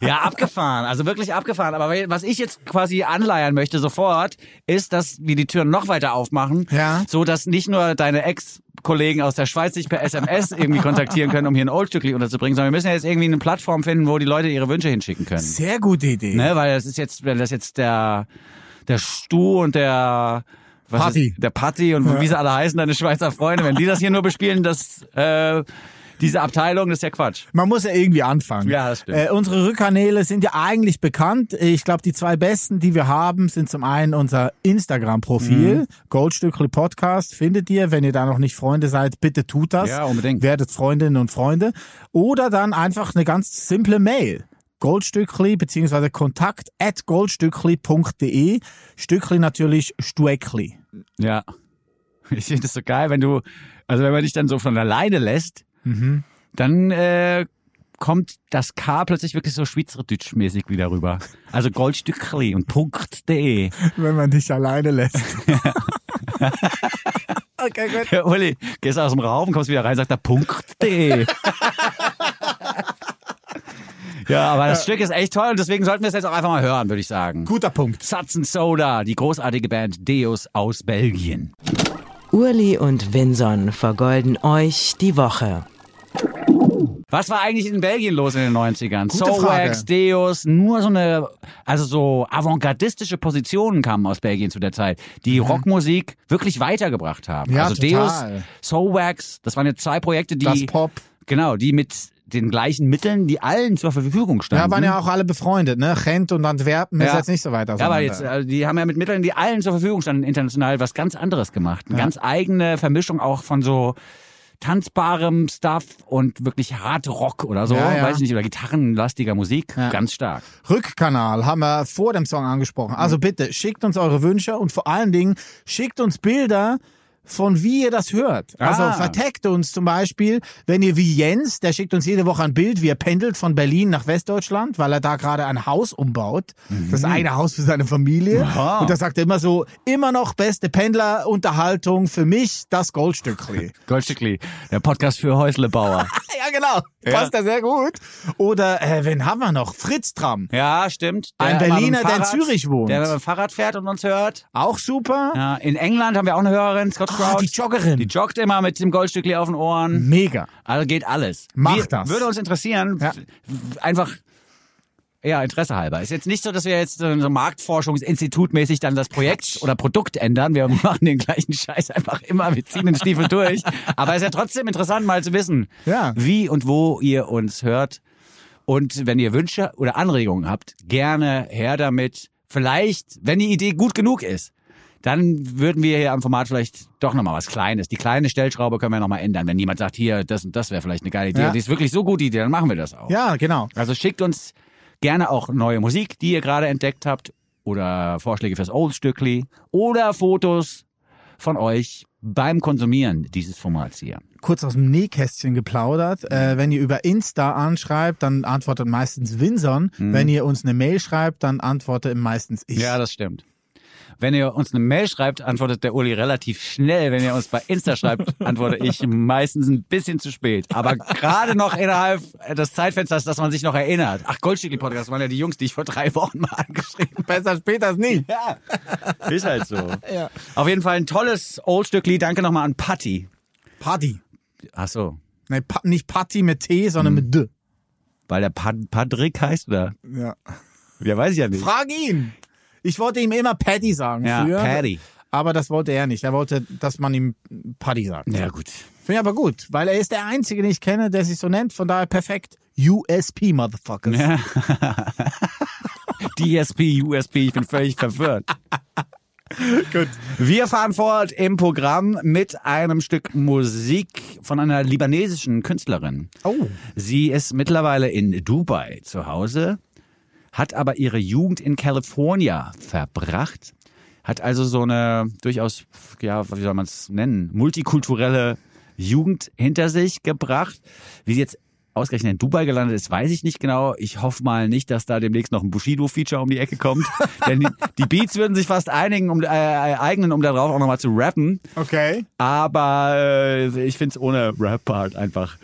Ja, abgefahren. Also wirklich abgefahren. Aber was ich jetzt quasi anleiern möchte sofort, ist, dass wir die Türen noch weiter aufmachen. Ja. So, dass nicht nur deine Ex-Kollegen aus der Schweiz sich per SMS irgendwie kontaktieren können, um hier ein Oldstückli unterzubringen, sondern wir müssen ja jetzt irgendwie eine Plattform finden, wo die Leute ihre Wünsche hinschicken können. Sehr gute Idee. Ne, weil das ist jetzt, weil das jetzt der, der Stu und der, was Patti. Ist, der Patti und wie sie alle heißen, deine Schweizer Freunde, wenn die das hier nur bespielen, das, äh, diese Abteilung, das ist ja Quatsch. Man muss ja irgendwie anfangen. Ja, das stimmt. Äh, unsere Rückkanäle sind ja eigentlich bekannt. Ich glaube, die zwei besten, die wir haben, sind zum einen unser Instagram-Profil, Mhm. Goldstückli Podcast, findet ihr. Wenn ihr da noch nicht Freunde seid, bitte tut das. Ja, unbedingt. Werdet Freundinnen und Freunde. Oder dann einfach eine ganz simple Mail. Goldstückli beziehungsweise kontakt at goldstückli.de. Stückli natürlich Stueckli. Ja. Ich finde es so geil, wenn du, also wenn man dich dann so von alleine lässt, dann äh, kommt das K plötzlich wirklich so schweizerdeutsch-mäßig wieder rüber. Also Goldstückli und Punkt.de. Wenn man dich alleine lässt. okay, gut. Ja, Uli, gehst aus dem Raum, kommst wieder rein, sagt er Punkt.de. ja, aber das Stück ist echt toll und deswegen sollten wir es jetzt auch einfach mal hören, würde ich sagen. Guter Punkt. And Soda, die großartige Band Deus aus Belgien. Urli und Vinson vergolden euch die Woche. Was war eigentlich in Belgien los in den 90ern? Gute Soulwax. Deus, nur so eine, also so avantgardistische Positionen kamen aus Belgien zu der Zeit, die Rockmusik wirklich weitergebracht haben. Mhm. Ja, also total. Deus, Soulwax, das waren jetzt zwei Projekte, die, Das Pop. genau, die mit den gleichen Mitteln, die allen zur Verfügung standen. Ja, waren ja auch alle befreundet, ne? Gent und Antwerpen ist Ja. jetzt nicht so weit Ja, aber jetzt, äh, die haben ja mit Mitteln, die allen zur Verfügung standen, international was ganz anderes gemacht. Eine ganz eigene Vermischung auch von so tanzbarem Stuff und wirklich Hard Rock oder so, Ja, ja. weiß ich nicht, oder gitarrenlastiger Musik, Ja. ganz stark. Rückkanal haben wir vor dem Song angesprochen. Also bitte, schickt uns eure Wünsche und vor allen Dingen schickt uns Bilder von wie ihr das hört. Also Ah. verteckt uns zum Beispiel, wenn ihr wie Jens, der schickt uns jede Woche ein Bild, wie er pendelt von Berlin nach Westdeutschland, weil er da gerade ein Haus umbaut. Das eine Haus für seine Familie. Aha. Und da sagt er immer so, immer noch beste Pendlerunterhaltung für mich, das Goldstückli. Goldstückli, der Podcast für Häuslebauer. ja, genau. Passt ja sehr gut. Oder, äh, wen haben wir noch? Fritz Tram. ja, stimmt. Ein Der dem Berliner, der in Fahrrad- Zürich wohnt. Der mit dem Fahrrad fährt und uns hört. Auch super. Ja, in England haben wir auch eine Hörerin, Scott Ah, Crouch. die Joggerin. Die joggt immer mit dem Goldstückli auf den Ohren. Mega. Also geht alles. Mach Wir, das. Würde uns interessieren. Ja. Einfach, ja, Interesse halber. Ist jetzt nicht so, dass wir jetzt so Marktforschungsinstitutmäßig dann das Projekt oder Produkt ändern. Wir machen den gleichen Scheiß einfach immer. Wir ziehen den Stiefel durch. Aber ist ja trotzdem interessant mal zu wissen, Ja. wie und wo ihr uns hört. Und wenn ihr Wünsche oder Anregungen habt, gerne her damit. Vielleicht, wenn die Idee gut genug ist, dann würden wir hier am Format vielleicht doch nochmal was Kleines. Die kleine Stellschraube können wir nochmal ändern. Wenn jemand sagt, hier, das und das wäre vielleicht eine geile Idee. Ja. Die ist wirklich so gut, die Idee, dann machen wir das auch. Ja, genau. Also schickt uns gerne auch neue Musik, die ihr gerade entdeckt habt. Oder Vorschläge fürs Old Stückli. Oder Fotos von euch beim Konsumieren dieses Formats hier. Kurz aus dem Nähkästchen geplaudert. Äh, wenn ihr über Insta anschreibt, dann antwortet meistens Winson. Wenn ihr uns eine Mail schreibt, dann antworte meistens ich. Ja, das stimmt. Wenn ihr uns eine Mail schreibt, antwortet der Uli relativ schnell. Wenn ihr uns bei Insta schreibt, antworte ich meistens ein bisschen zu spät. Aber gerade noch innerhalb des Zeitfensters, dass man sich noch erinnert. Ach, Goldstückli-Podcast waren ja die Jungs, die ich vor drei Wochen mal angeschrieben Besser später als nie. Ja, ist halt so. Ja. Auf jeden Fall ein tolles Oldstückli. Danke nochmal an Patti. Party. Ach so, Nee, pa nicht Party mit T, sondern mit D. weil der Pad Patrick heißt oder? Ja. Ja, weiß ich ja nicht. Frag ihn. Ich wollte ihm immer Patty sagen Ja, früher. Paddy. Aber das wollte er nicht. Er wollte, dass man ihm Paddy sagt. Ja, gut. Finde ich aber gut, weil er ist der Einzige, den ich kenne, der sich so nennt. Von daher perfekt. USP, Motherfuckers. Ja. DSP, USP, ich bin völlig verwirrt. Gut. Wir fahren fort im Programm mit einem Stück Musik von einer libanesischen Künstlerin. Oh. Sie ist mittlerweile in Dubai zu Hause, hat aber ihre Jugend in California verbracht, hat also so eine durchaus, ja, wie soll man es nennen, multikulturelle Jugend hinter sich gebracht. Wie sie jetzt ausgerechnet in Dubai gelandet ist, weiß ich nicht genau. Ich hoffe mal nicht, dass da demnächst noch ein Bushido-Feature um die Ecke kommt. Denn die, die Beats würden sich fast einigen, um, äh, eignen, um darauf auch nochmal zu rappen. Okay. Aber äh, ich find's ohne Rap-Part einfach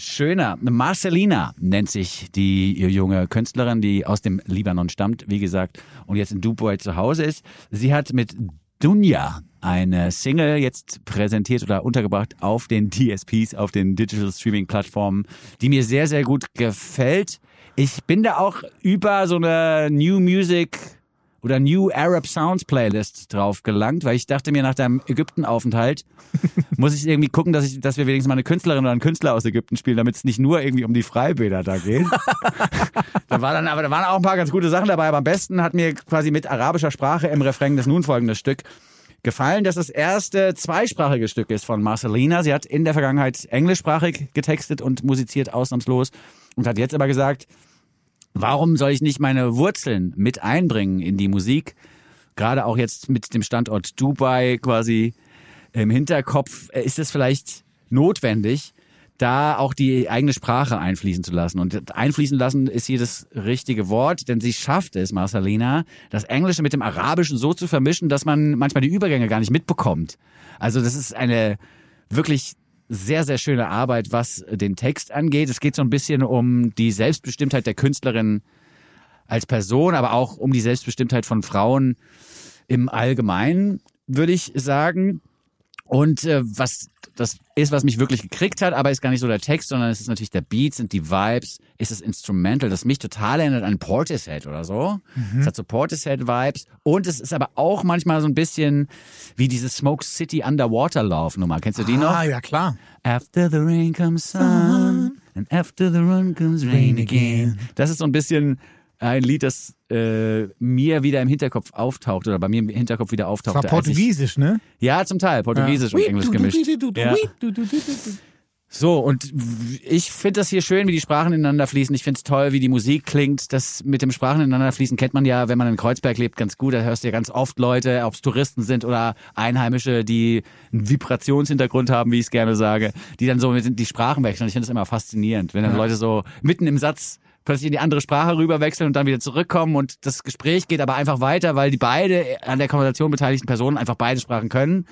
schöner. Marcelina nennt sich die junge Künstlerin, die aus dem Libanon stammt, wie gesagt, und jetzt in Dubai zu Hause ist. Sie hat mit Dunja eine Single jetzt präsentiert oder untergebracht auf den DSPs, auf den Digital Streaming Plattformen, die mir sehr, sehr gut gefällt. Ich bin da auch über so eine New Music oder New Arab Sounds Playlist drauf gelangt, weil ich dachte mir nach deinem Ägyptenaufenthalt muss ich irgendwie gucken, dass ich, dass wir wenigstens mal eine Künstlerin oder einen Künstler aus Ägypten spielen, damit es nicht nur irgendwie um die Freibäder da geht. da war dann, aber da waren auch ein paar ganz gute Sachen dabei, aber am besten hat mir quasi mit arabischer Sprache im Refrain das nun folgende Stück gefallen, dass das erste zweisprachige Stück ist von Marcelina. Sie hat in der Vergangenheit englischsprachig getextet und musiziert ausnahmslos und hat jetzt aber gesagt, warum soll ich nicht meine Wurzeln mit einbringen in die Musik? Gerade auch jetzt mit dem Standort Dubai quasi im Hinterkopf äh, ist es vielleicht notwendig, da auch die eigene Sprache einfließen zu lassen. Und einfließen lassen ist hier das richtige Wort, denn sie schafft es, Marcelina, das Englische mit dem Arabischen so zu vermischen, dass man manchmal die Übergänge gar nicht mitbekommt. Also das ist eine wirklich sehr, sehr schöne Arbeit, was den Text angeht. Es geht so ein bisschen um die Selbstbestimmtheit der Künstlerin als Person, aber auch um die Selbstbestimmtheit von Frauen im Allgemeinen, würde ich sagen. Und äh, was das ist, was mich wirklich gekriegt hat, aber ist gar nicht so der Text, sondern es ist natürlich der Beat, sind die Vibes, ist das Instrumental, das mich total erinnert an Portishead oder so. Es hat so Portishead-Vibes und es ist aber auch manchmal so ein bisschen wie diese Smoke City Underwater Lauf Nummer. Kennst du die noch? Ah, ja klar. After the rain comes sun and after the run comes rain again. Das ist so ein bisschen ein Lied, das äh, mir wieder im Hinterkopf auftaucht oder bei mir im Hinterkopf wieder Das auftaucht. war portugiesisch, ne? Ja, zum Teil. Portugiesisch und Englisch gemischt. Ja. So, und ich finde das hier schön, wie die Sprachen ineinander fließen. Ich finde es toll, wie die Musik klingt. Das mit dem Sprachen ineinander fließen kennt man ja, wenn man in Kreuzberg lebt, ganz gut. Da hörst du ja ganz oft Leute, ob es Touristen sind oder Einheimische, die einen Vibrationshintergrund haben, wie ich es gerne sage, die dann so mit die Sprachen wechseln. Ich finde das immer faszinierend, wenn dann Leute so mitten im Satz plötzlich in die andere Sprache rüber wechseln und dann wieder zurückkommen und das Gespräch geht aber einfach weiter, weil die beide an der Konversation beteiligten Personen einfach beide Sprachen können.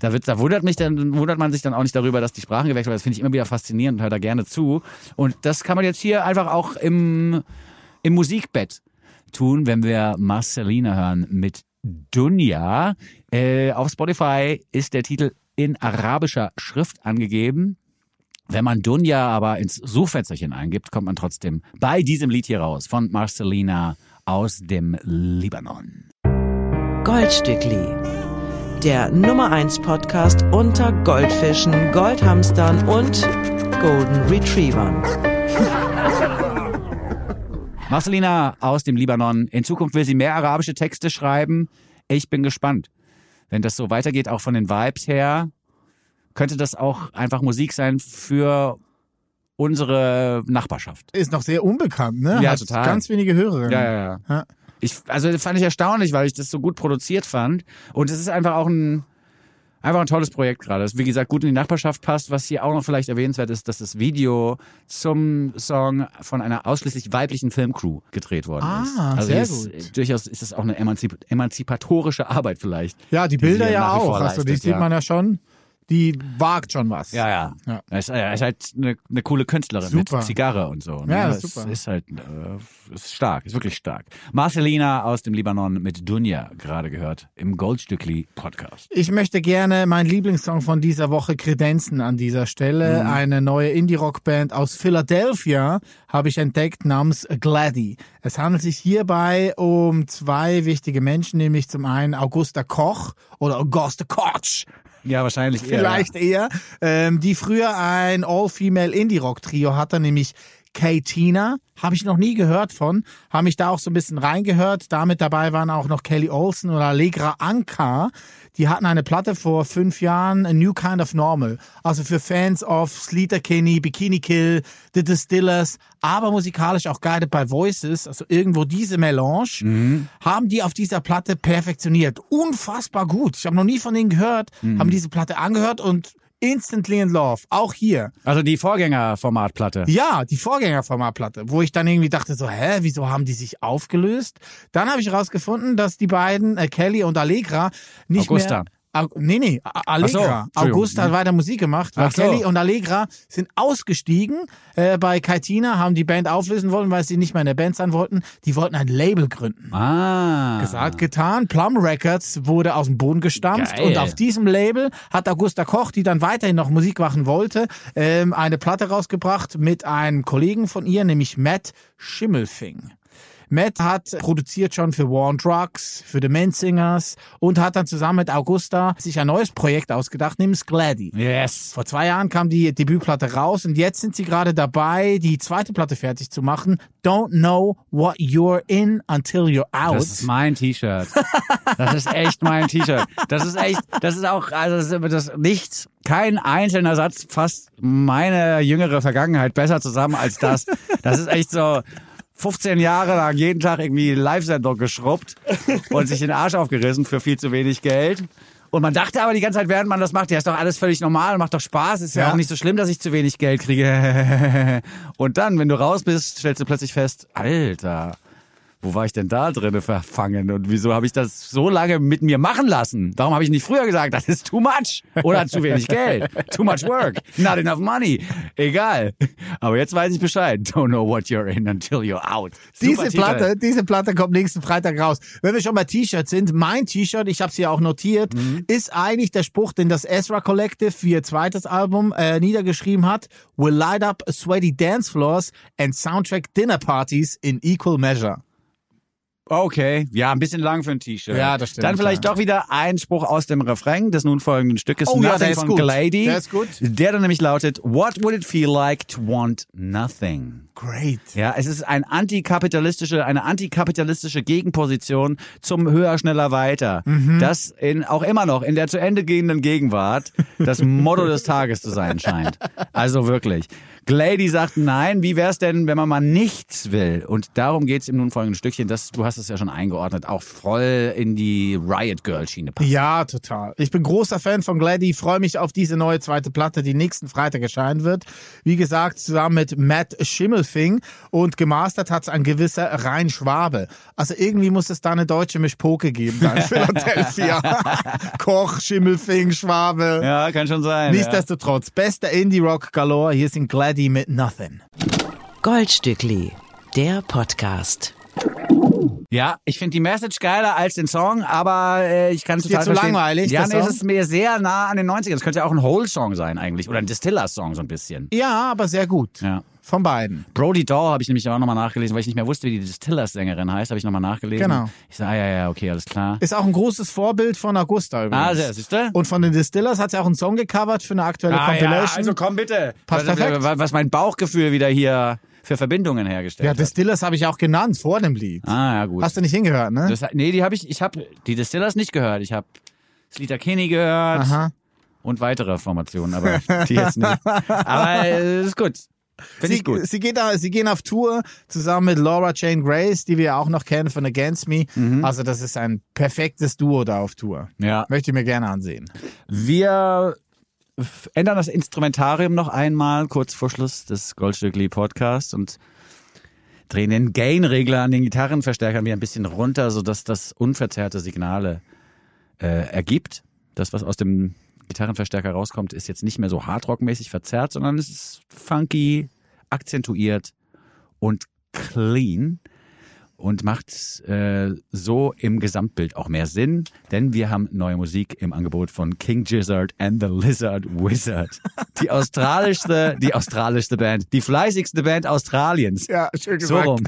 Da wird, da wundert mich dann, wundert man sich dann auch nicht darüber, dass die Sprachen gewechselt werden. Das finde ich immer wieder faszinierend und höre da gerne zu. Und das kann man jetzt hier einfach auch im, im Musikbett tun, wenn wir Marcelina hören mit Dunja. Äh, auf Spotify ist der Titel in arabischer Schrift angegeben. Wenn man Dunja aber ins Suchfensterchen eingibt, kommt man trotzdem bei diesem Lied hier raus von Marcelina aus dem Libanon. Goldstückli. Der Nummer 1 Podcast unter Goldfischen, Goldhamstern und Golden Retrievern. Marcelina aus dem Libanon. In Zukunft will sie mehr arabische Texte schreiben. Ich bin gespannt. Wenn das so weitergeht, auch von den Vibes her, könnte das auch einfach Musik sein für unsere Nachbarschaft. Ist noch sehr unbekannt, ne? Ja, Hat total. Ganz wenige Hörerinnen. Ja, ja, ja. Ja. Ich, also das fand ich erstaunlich, weil ich das so gut produziert fand. Und es ist einfach auch ein, einfach ein tolles Projekt gerade. Das, wie gesagt, gut in die Nachbarschaft passt. Was hier auch noch vielleicht erwähnenswert ist, dass das Video zum Song von einer ausschließlich weiblichen Filmcrew gedreht worden ist. Ah, also sehr hier gut. Ist, durchaus ist es auch eine emanzip emanzipatorische Arbeit vielleicht. Ja, die die Bilder sie ja auch. Also, die sieht ja. man ja schon. Die wagt schon was. Ja, ja. Ja. Er ist, er ist halt eine, eine coole Künstlerin Super. mit Zigarre und so. ne? Ja, Das super. Ist halt, äh, ist stark, ist wirklich stark. Marcelina aus dem Libanon mit Dunja gerade gehört im Goldstückli Podcast. Ich möchte gerne meinen Lieblingssong von dieser Woche kredenzen an dieser Stelle. Mhm. Eine neue Indie-Rock-Band aus Philadelphia habe ich entdeckt namens Gladdy. Es handelt sich hierbei um zwei wichtige Menschen, nämlich zum einen Augusta Koch oder Augusta Koch, Ja, wahrscheinlich eher. vielleicht eher, ähm, die früher ein All-Female Indie-Rock-Trio hatte, nämlich Katina, habe ich noch nie gehört von, habe mich da auch so ein bisschen reingehört. Damit dabei waren auch noch Kelly Olsen oder Allegra Anka. Die hatten eine Platte vor fünf Jahren, A New Kind of Normal. Also für Fans of Sleater Kinney, Bikini Kill, The Distillers, aber musikalisch auch Guided by Voices, also irgendwo diese Melange, haben die auf dieser Platte perfektioniert. Unfassbar gut. Ich habe noch nie von denen gehört, haben diese Platte angehört und instantly in love. Auch hier. Also die Vorgängerformatplatte. Ja, die Vorgängerformatplatte, wo ich dann irgendwie dachte so, hä, wieso haben die sich aufgelöst? Dann habe ich herausgefunden, dass die beiden, äh, Kelly und Allegra, nicht Augusta. mehr... Nee, nee, Allegra. Entschuldigung. Augusta hat weiter Musik gemacht, weil Ach so. Kelly und Allegra sind ausgestiegen. Äh, bei Kaitina haben die Band auflösen wollen, weil sie nicht mehr in der Band sein wollten. Die wollten ein Label gründen. Ah. Gesagt, getan. Plum Records wurde aus dem Boden gestampft Geil. und auf diesem Label hat Augusta Koch, die dann weiterhin noch Musik machen wollte, ähm, eine Platte rausgebracht mit einem Kollegen von ihr, nämlich Matt Schimmelfing. Matt hat produziert schon für War on Drugs, für The Menzingers und hat dann zusammen mit Augusta sich ein neues Projekt ausgedacht, nämlich Gladdy. Yes. Vor zwei Jahren kam die Debütplatte raus und jetzt sind sie gerade dabei, die zweite Platte fertig zu machen. Don't know what you're in until you're out. Das ist mein T-Shirt. Das ist echt mein T-Shirt. Das ist echt, das ist auch, also das ist das nichts, kein einzelner Satz fasst meine jüngere Vergangenheit besser zusammen als das. Das ist echt so, 15 Jahre lang jeden Tag irgendwie Live-Sendung geschrubbt und sich den Arsch aufgerissen für viel zu wenig Geld. Und man dachte aber die ganze Zeit, während man das macht, ja, ist doch alles völlig normal, macht doch Spaß, ist ja, Ja. auch nicht so schlimm, dass ich zu wenig Geld kriege. Und dann, wenn du raus bist, stellst du plötzlich fest, Alter, wo war ich denn da drinne verfangen und wieso habe ich das so lange mit mir machen lassen? Darum habe ich nicht früher gesagt, das ist too much oder zu wenig Geld, too much work, not enough money. Egal. Aber jetzt weiß ich Bescheid. Don't know what you're in until you're out. Diese Super Titel. Platte, diese Platte kommt nächsten Freitag raus. Wenn wir schon bei T-Shirts sind, mein T-Shirt, ich habe es hier auch notiert, Mhm. ist eigentlich der Spruch, den das Ezra Collective für ihr zweites Album äh, niedergeschrieben hat. Will light up sweaty dance floors and soundtrack dinner parties in equal measure. Okay, ja, ein bisschen lang für ein T-Shirt. Ja, das stimmt, Dann vielleicht ja. doch wieder ein Spruch aus dem Refrain des nun folgenden Stückes. Oh ja, Nothing der ist von gut. Glady. Der ist gut. Der dann nämlich lautet, What would it feel like to want nothing? Great. Ja, es ist ein antikapitalistische, eine antikapitalistische Gegenposition zum höher, schneller, weiter. Mhm. Das in, auch immer noch in der zu Ende gehenden Gegenwart das Motto des Tages zu sein scheint. Also wirklich. Glady sagt nein, wie wär's denn, wenn man mal nichts will? Und darum geht's im nun folgenden Stückchen, das, du hast es ja schon eingeordnet, auch voll in die Riot Girl Schiene passt. Ja, total. Ich bin großer Fan von Glady, freue mich auf diese neue zweite Platte, die nächsten Freitag erscheinen wird. Wie gesagt, zusammen mit Matt Schimmelfing und gemastert hat's ein gewisser Rhein Schwabe. Also irgendwie muss es da eine deutsche Mischpoke geben da in Philadelphia. Koch, Schimmelfing, Schwabe. Ja, kann schon sein. ja. Nichtsdestotrotz, bester Indie-Rock galore, hier sind Glady mit Nothing. Goldstückli, der Podcast. Ja, ich finde die Message geiler als den Song, aber äh, ich kann es total zu verstehen. langweilig, Ja, nee, es ist mir sehr nah an den 90ern. Das könnte ja auch ein Whole-Song sein eigentlich oder ein Distillers-Song so ein bisschen. Ja, aber sehr gut. Ja. Von beiden. Brody Daw habe ich nämlich auch nochmal nachgelesen, weil ich nicht mehr wusste, wie die Distillers-Sängerin heißt, habe ich nochmal nachgelesen. Genau. Ich sage, ah, ja, ja, okay, alles klar. Ist auch ein großes Vorbild von Augusta übrigens. Ah, sehr, siehst du? Und von den Distillers hat sie auch einen Song gecovert für eine aktuelle Ah, ja, Compilation. also komm bitte. Passt was, perfekt. was mein Bauchgefühl wieder hier für Verbindungen hergestellt Ja, hat. Distillers habe ich auch genannt vor dem Lied. Ah, ja, gut. Hast du nicht hingehört, ne? Das, nee, die habe ich, ich habe die Distillers nicht gehört. Ich habe Sleater Kinney gehört Aha. und weitere Formationen, aber die jetzt nicht. Aber äh, ist gut. Finde Sie, ich gut. sie, geht, sie gehen auf Tour zusammen mit Laura Jane Grace, die wir auch noch kennen von Against Me. Mhm. Also das ist ein perfektes Duo da auf Tour. Ja. Möchte ich mir gerne ansehen. Wir ändern das Instrumentarium noch einmal kurz vor Schluss des Goldstückli Podcasts und drehen den Gain-Regler an den Gitarrenverstärkern wieder ein bisschen runter, sodass das unverzerrte Signale äh, ergibt. Das, was aus dem Gitarrenverstärker rauskommt, ist jetzt nicht mehr so hardrockmäßig verzerrt, sondern es ist funky, akzentuiert und clean und macht äh, so im Gesamtbild auch mehr Sinn, denn wir haben neue Musik im Angebot von King Gizzard and the Lizard Wizard. Die australischste, die australischste Band, die fleißigste Band Australiens. Ja, schön So rum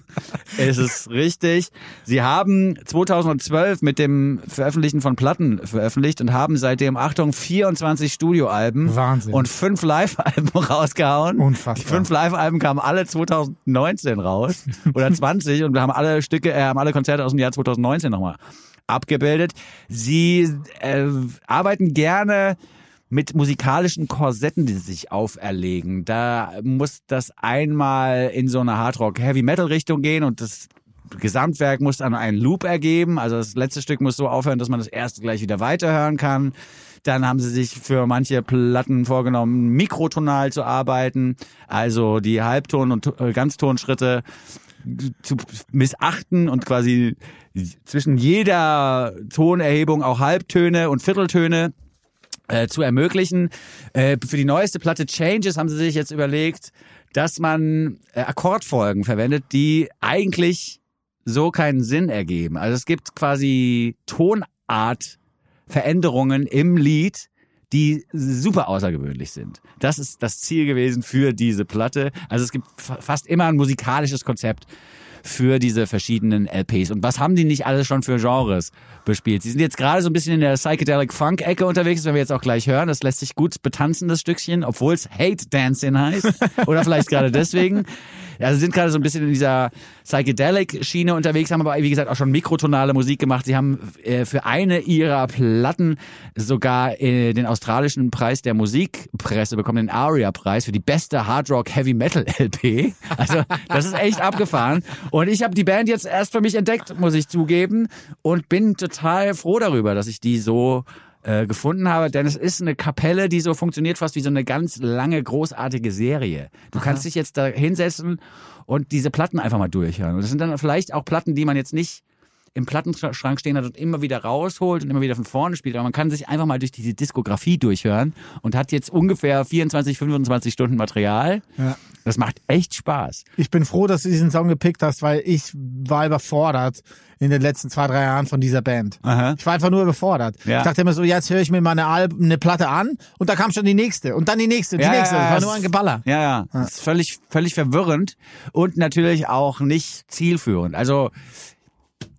ist es richtig. Sie haben 2012 mit dem Veröffentlichen von Platten veröffentlicht und haben seitdem, Achtung, 24 Studioalben Wahnsinn. und fünf Live-Alben rausgehauen. Unfassbar. Die fünf Live-Alben kamen alle 2019 raus oder 20 und wir haben alle Stücke, äh, haben alle Konzerte aus dem Jahr 2019 nochmal abgebildet. Sie äh, arbeiten gerne mit musikalischen Korsetten, die sich auferlegen. Da muss das einmal in so eine Hardrock-Heavy-Metal-Richtung gehen und das Gesamtwerk muss dann einen Loop ergeben. Also das letzte Stück muss so aufhören, dass man das erste gleich wieder weiterhören kann. Dann haben sie sich für manche Platten vorgenommen, mikrotonal zu arbeiten, also die Halbton- und äh, Ganztonschritte zu missachten und quasi zwischen jeder Tonerhebung auch Halbtöne und Vierteltöne äh, zu ermöglichen. Äh, für die neueste Platte Changes haben sie sich jetzt überlegt, dass man äh, Akkordfolgen verwendet, die eigentlich so keinen Sinn ergeben. Also es gibt quasi Tonart Veränderungen im Lied, die super außergewöhnlich sind. Das ist das Ziel gewesen für diese Platte. Also es gibt fa- fast immer ein musikalisches Konzept für diese verschiedenen LPs. Und was haben die nicht alles schon für Genres bespielt? Sie sind jetzt gerade so ein bisschen in der Psychedelic Funk Ecke unterwegs, werden wir jetzt auch gleich hören. Das lässt sich gut betanzen, das Stückchen, obwohl es Hate Dancing heißt. Oder vielleicht gerade deswegen. Also sind gerade so ein bisschen in dieser Psychedelic-Schiene unterwegs, haben aber wie gesagt auch schon mikrotonale Musik gemacht. Sie haben äh, für eine ihrer Platten sogar äh, den australischen Preis der Musikpresse bekommen, den ARIA-Preis für die beste Hard Rock Heavy Metal LP. Also das ist echt abgefahren. Und ich habe die Band jetzt erst für mich entdeckt, muss ich zugeben, und bin total froh darüber, dass ich die so äh, gefunden habe, denn es ist eine Kapelle, die so funktioniert fast wie so eine ganz lange, großartige Serie. Du kannst dich jetzt da hinsetzen und diese Platten einfach mal durchhören. Und das sind dann vielleicht auch Platten, die man jetzt nicht im Plattenschrank stehen hat und immer wieder rausholt und immer wieder von vorne spielt. Aber man kann sich einfach mal durch diese Diskografie durchhören und hat jetzt ungefähr 24, 25 Stunden Material. Ja. Das macht echt Spaß. Ich bin froh, dass du diesen Song gepickt hast, weil ich war überfordert in den letzten zwei, drei Jahren von dieser Band. Aha. Ich war einfach nur überfordert. Ja. Ich dachte immer so, jetzt höre ich mir meine Alb eine Platte an und da kam schon die nächste und dann die nächste, die Ja, nächste. ja, das war nur ein Geballer. Ja, ja. Das ist völlig, völlig verwirrend und natürlich auch nicht zielführend. Also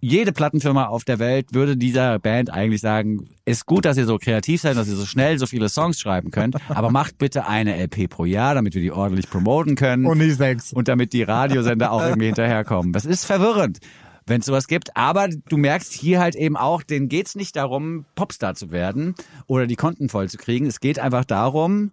jede Plattenfirma auf der Welt würde dieser Band eigentlich sagen, ist gut, dass ihr so kreativ seid, dass ihr so schnell so viele Songs schreiben könnt, aber macht bitte eine LP pro Jahr, damit wir die ordentlich promoten können Und nicht sechs. und damit die Radiosender auch irgendwie hinterherkommen. Das ist verwirrend, wenn es sowas gibt. Aber du merkst hier halt eben auch, denen geht's nicht darum, Popstar zu werden oder die Konten voll zu kriegen. Es geht einfach darum,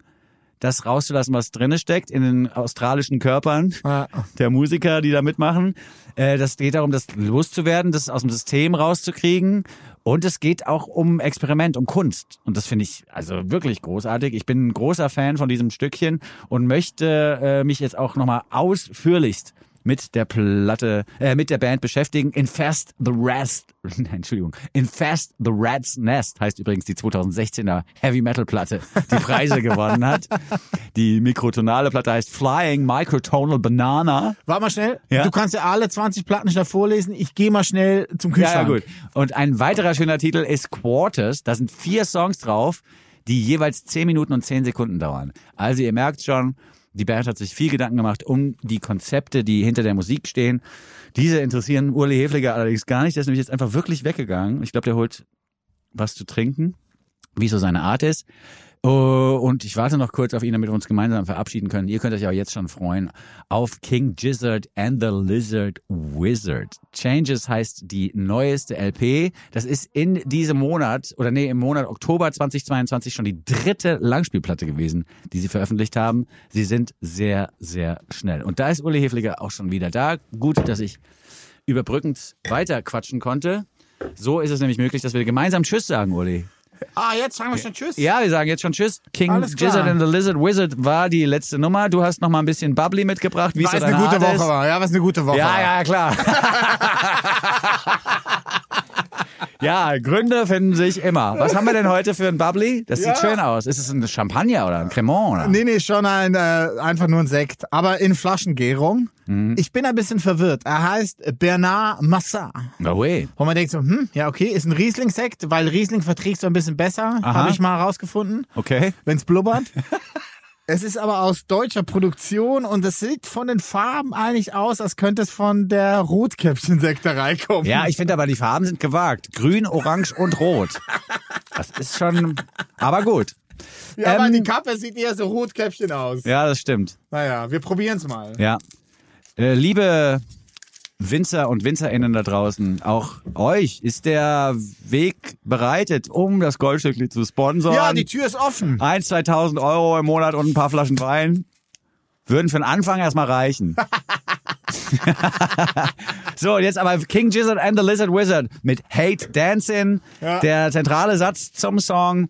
das rauszulassen, was drinne steckt in den australischen Körpern Ja. der Musiker, die da mitmachen. Äh, das geht darum, das loszuwerden, das aus dem System rauszukriegen. Und es geht auch um Experiment, um Kunst. Und das finde ich also wirklich großartig. Ich bin ein großer Fan von diesem Stückchen und möchte äh, mich jetzt auch nochmal ausführlichst mit der Platte, äh, mit der Band beschäftigen. Infest the Rest, Entschuldigung, Infest the Rat's Nest heißt übrigens die 2016er Heavy Metal Platte, die Preise gewonnen hat. Die mikrotonale Platte heißt Flying Microtonal Banana. Warte mal schnell. Ja? Du kannst ja alle 20 Platten schnell vorlesen. Ich gehe mal schnell zum Ja, ja, Kühlschrank. gut. Und ein weiterer schöner Titel ist Quarters. Da sind vier Songs drauf, die jeweils 10 Minuten und 10 Sekunden dauern. Also ihr merkt schon, die Band hat sich viel Gedanken gemacht um die Konzepte, die hinter der Musik stehen. Diese interessieren Uli Hefliger allerdings gar nicht. Der ist nämlich jetzt einfach wirklich weggegangen. Ich glaube, der holt was zu trinken, wie so seine Art ist. Oh, Und ich warte noch kurz auf ihn, damit wir uns gemeinsam verabschieden können. Ihr könnt euch auch jetzt schon freuen auf King Gizzard and the Lizard Wizard. Changes heißt die neueste LP. Das ist in diesem Monat, oder nee, im Monat Oktober 2022 schon die dritte Langspielplatte gewesen, die sie veröffentlicht haben. Sie sind sehr, sehr schnell. Und da ist Uli Hefliger auch schon wieder da. Gut, dass ich überbrückend weiter quatschen konnte. So ist es nämlich möglich, dass wir gemeinsam Tschüss sagen, Uli. Ah, jetzt sagen wir schon Tschüss. Ja, wir sagen jetzt schon Tschüss. King. Gizzard and the Lizard Wizard war die letzte Nummer. Du hast noch mal ein bisschen Bubbly mitgebracht, wie es eine gute Woche ist. war. Ja, was eine gute Woche Ja, war. ja, klar. ja, Gründe finden sich immer. Was haben wir denn heute für ein Bubbly? Das sieht Ja. schön aus. Ist es ein Champagner oder ein Cremant? Oder? Nee, nee, schon ein, äh, einfach nur ein Sekt, aber in Flaschengärung. Mhm. Ich bin ein bisschen verwirrt. Er heißt Bernard Massat. No way. Wo man denkt so, hm, ja okay, ist ein Riesling-Sekt, weil Riesling verträgt so ein bisschen besser, habe ich mal herausgefunden, Okay. wenn's blubbert. es ist aber aus deutscher Produktion und es sieht von den Farben eigentlich aus, als könnte es von der Rotkäppchen-Sekterei kommen. Ja, ich finde aber, die Farben sind gewagt. Grün, Orange und Rot. Das ist schon, aber gut. ja aber ähm, die Kappe sieht eher so Rotkäppchen aus. Ja, das stimmt. Naja, wir probieren's mal. Ja. Äh, liebe Winzer und Winzerinnen da draußen, auch euch ist der Weg bereitet, um das Goldstückli zu sponsern. Ja, die Tür ist offen. 1.000, 2.000 Euro im Monat und ein paar Flaschen Wein würden für den Anfang erstmal reichen. so, und jetzt aber King Gizzard and the Lizard Wizard mit Hate Dancing. Ja. Der zentrale Satz zum Song,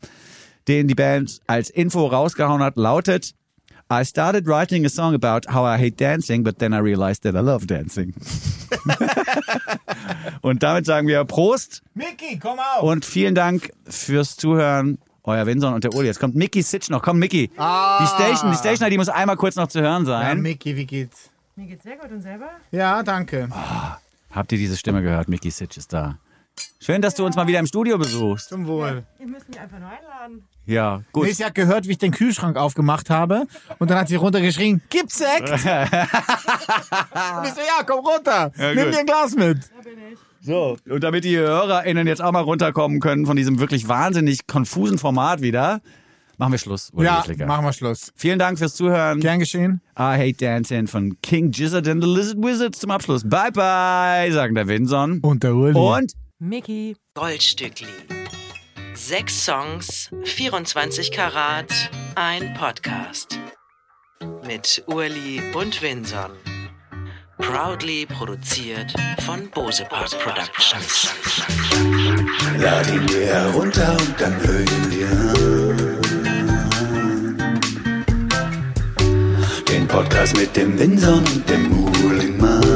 den die Band als Info rausgehauen hat, lautet I started writing a song about how I hate dancing, but then I realized that I love dancing. und damit sagen wir Prost Mickey, komm auf. und vielen Dank fürs Zuhören. Euer Winson und der Uli. Jetzt kommt Mickey Sitch noch. Komm, Mickey. Die Station, die Station, die muss einmal kurz noch zu hören ja, sein. Mickey, wie geht's? Mir geht's sehr gut und selber? Ja, danke. Habt ihr diese Stimme gehört? Mickey Sitch ist da. Schön, dass du uns mal wieder im Studio besuchst. Zum Wohl. Ihr müsst mich einfach nur einladen. Ja, gut. Nee, sie hat gehört, wie ich den Kühlschrank aufgemacht habe. Und dann hat sie runtergeschrien, gibt's Sekt? und ich so, ja, komm runter. Nimm gut. dir ein Glas mit. Da bin ich. So, und damit die HörerInnen jetzt auch mal runterkommen können von diesem wirklich wahnsinnig konfusen Format wieder, Machen wir Schluss. Uli Ja, Littlicker. machen wir Schluss. Vielen Dank fürs Zuhören. Gern geschehen. I Hate Dancing von King Gizzard and the Lizard Wizard zum Abschluss. Bye bye, sagen der Winson. Und der Uli. Und Mickey. Goldstückli. Sechs Songs, 24 Karat, ein Podcast. Mit Urli und Winson. Proudly produziert von Bose Park Productions. Lad ihn dir herunter und dann hör ihn dir an. Den Podcast mit dem Winson und dem Muhlingmann.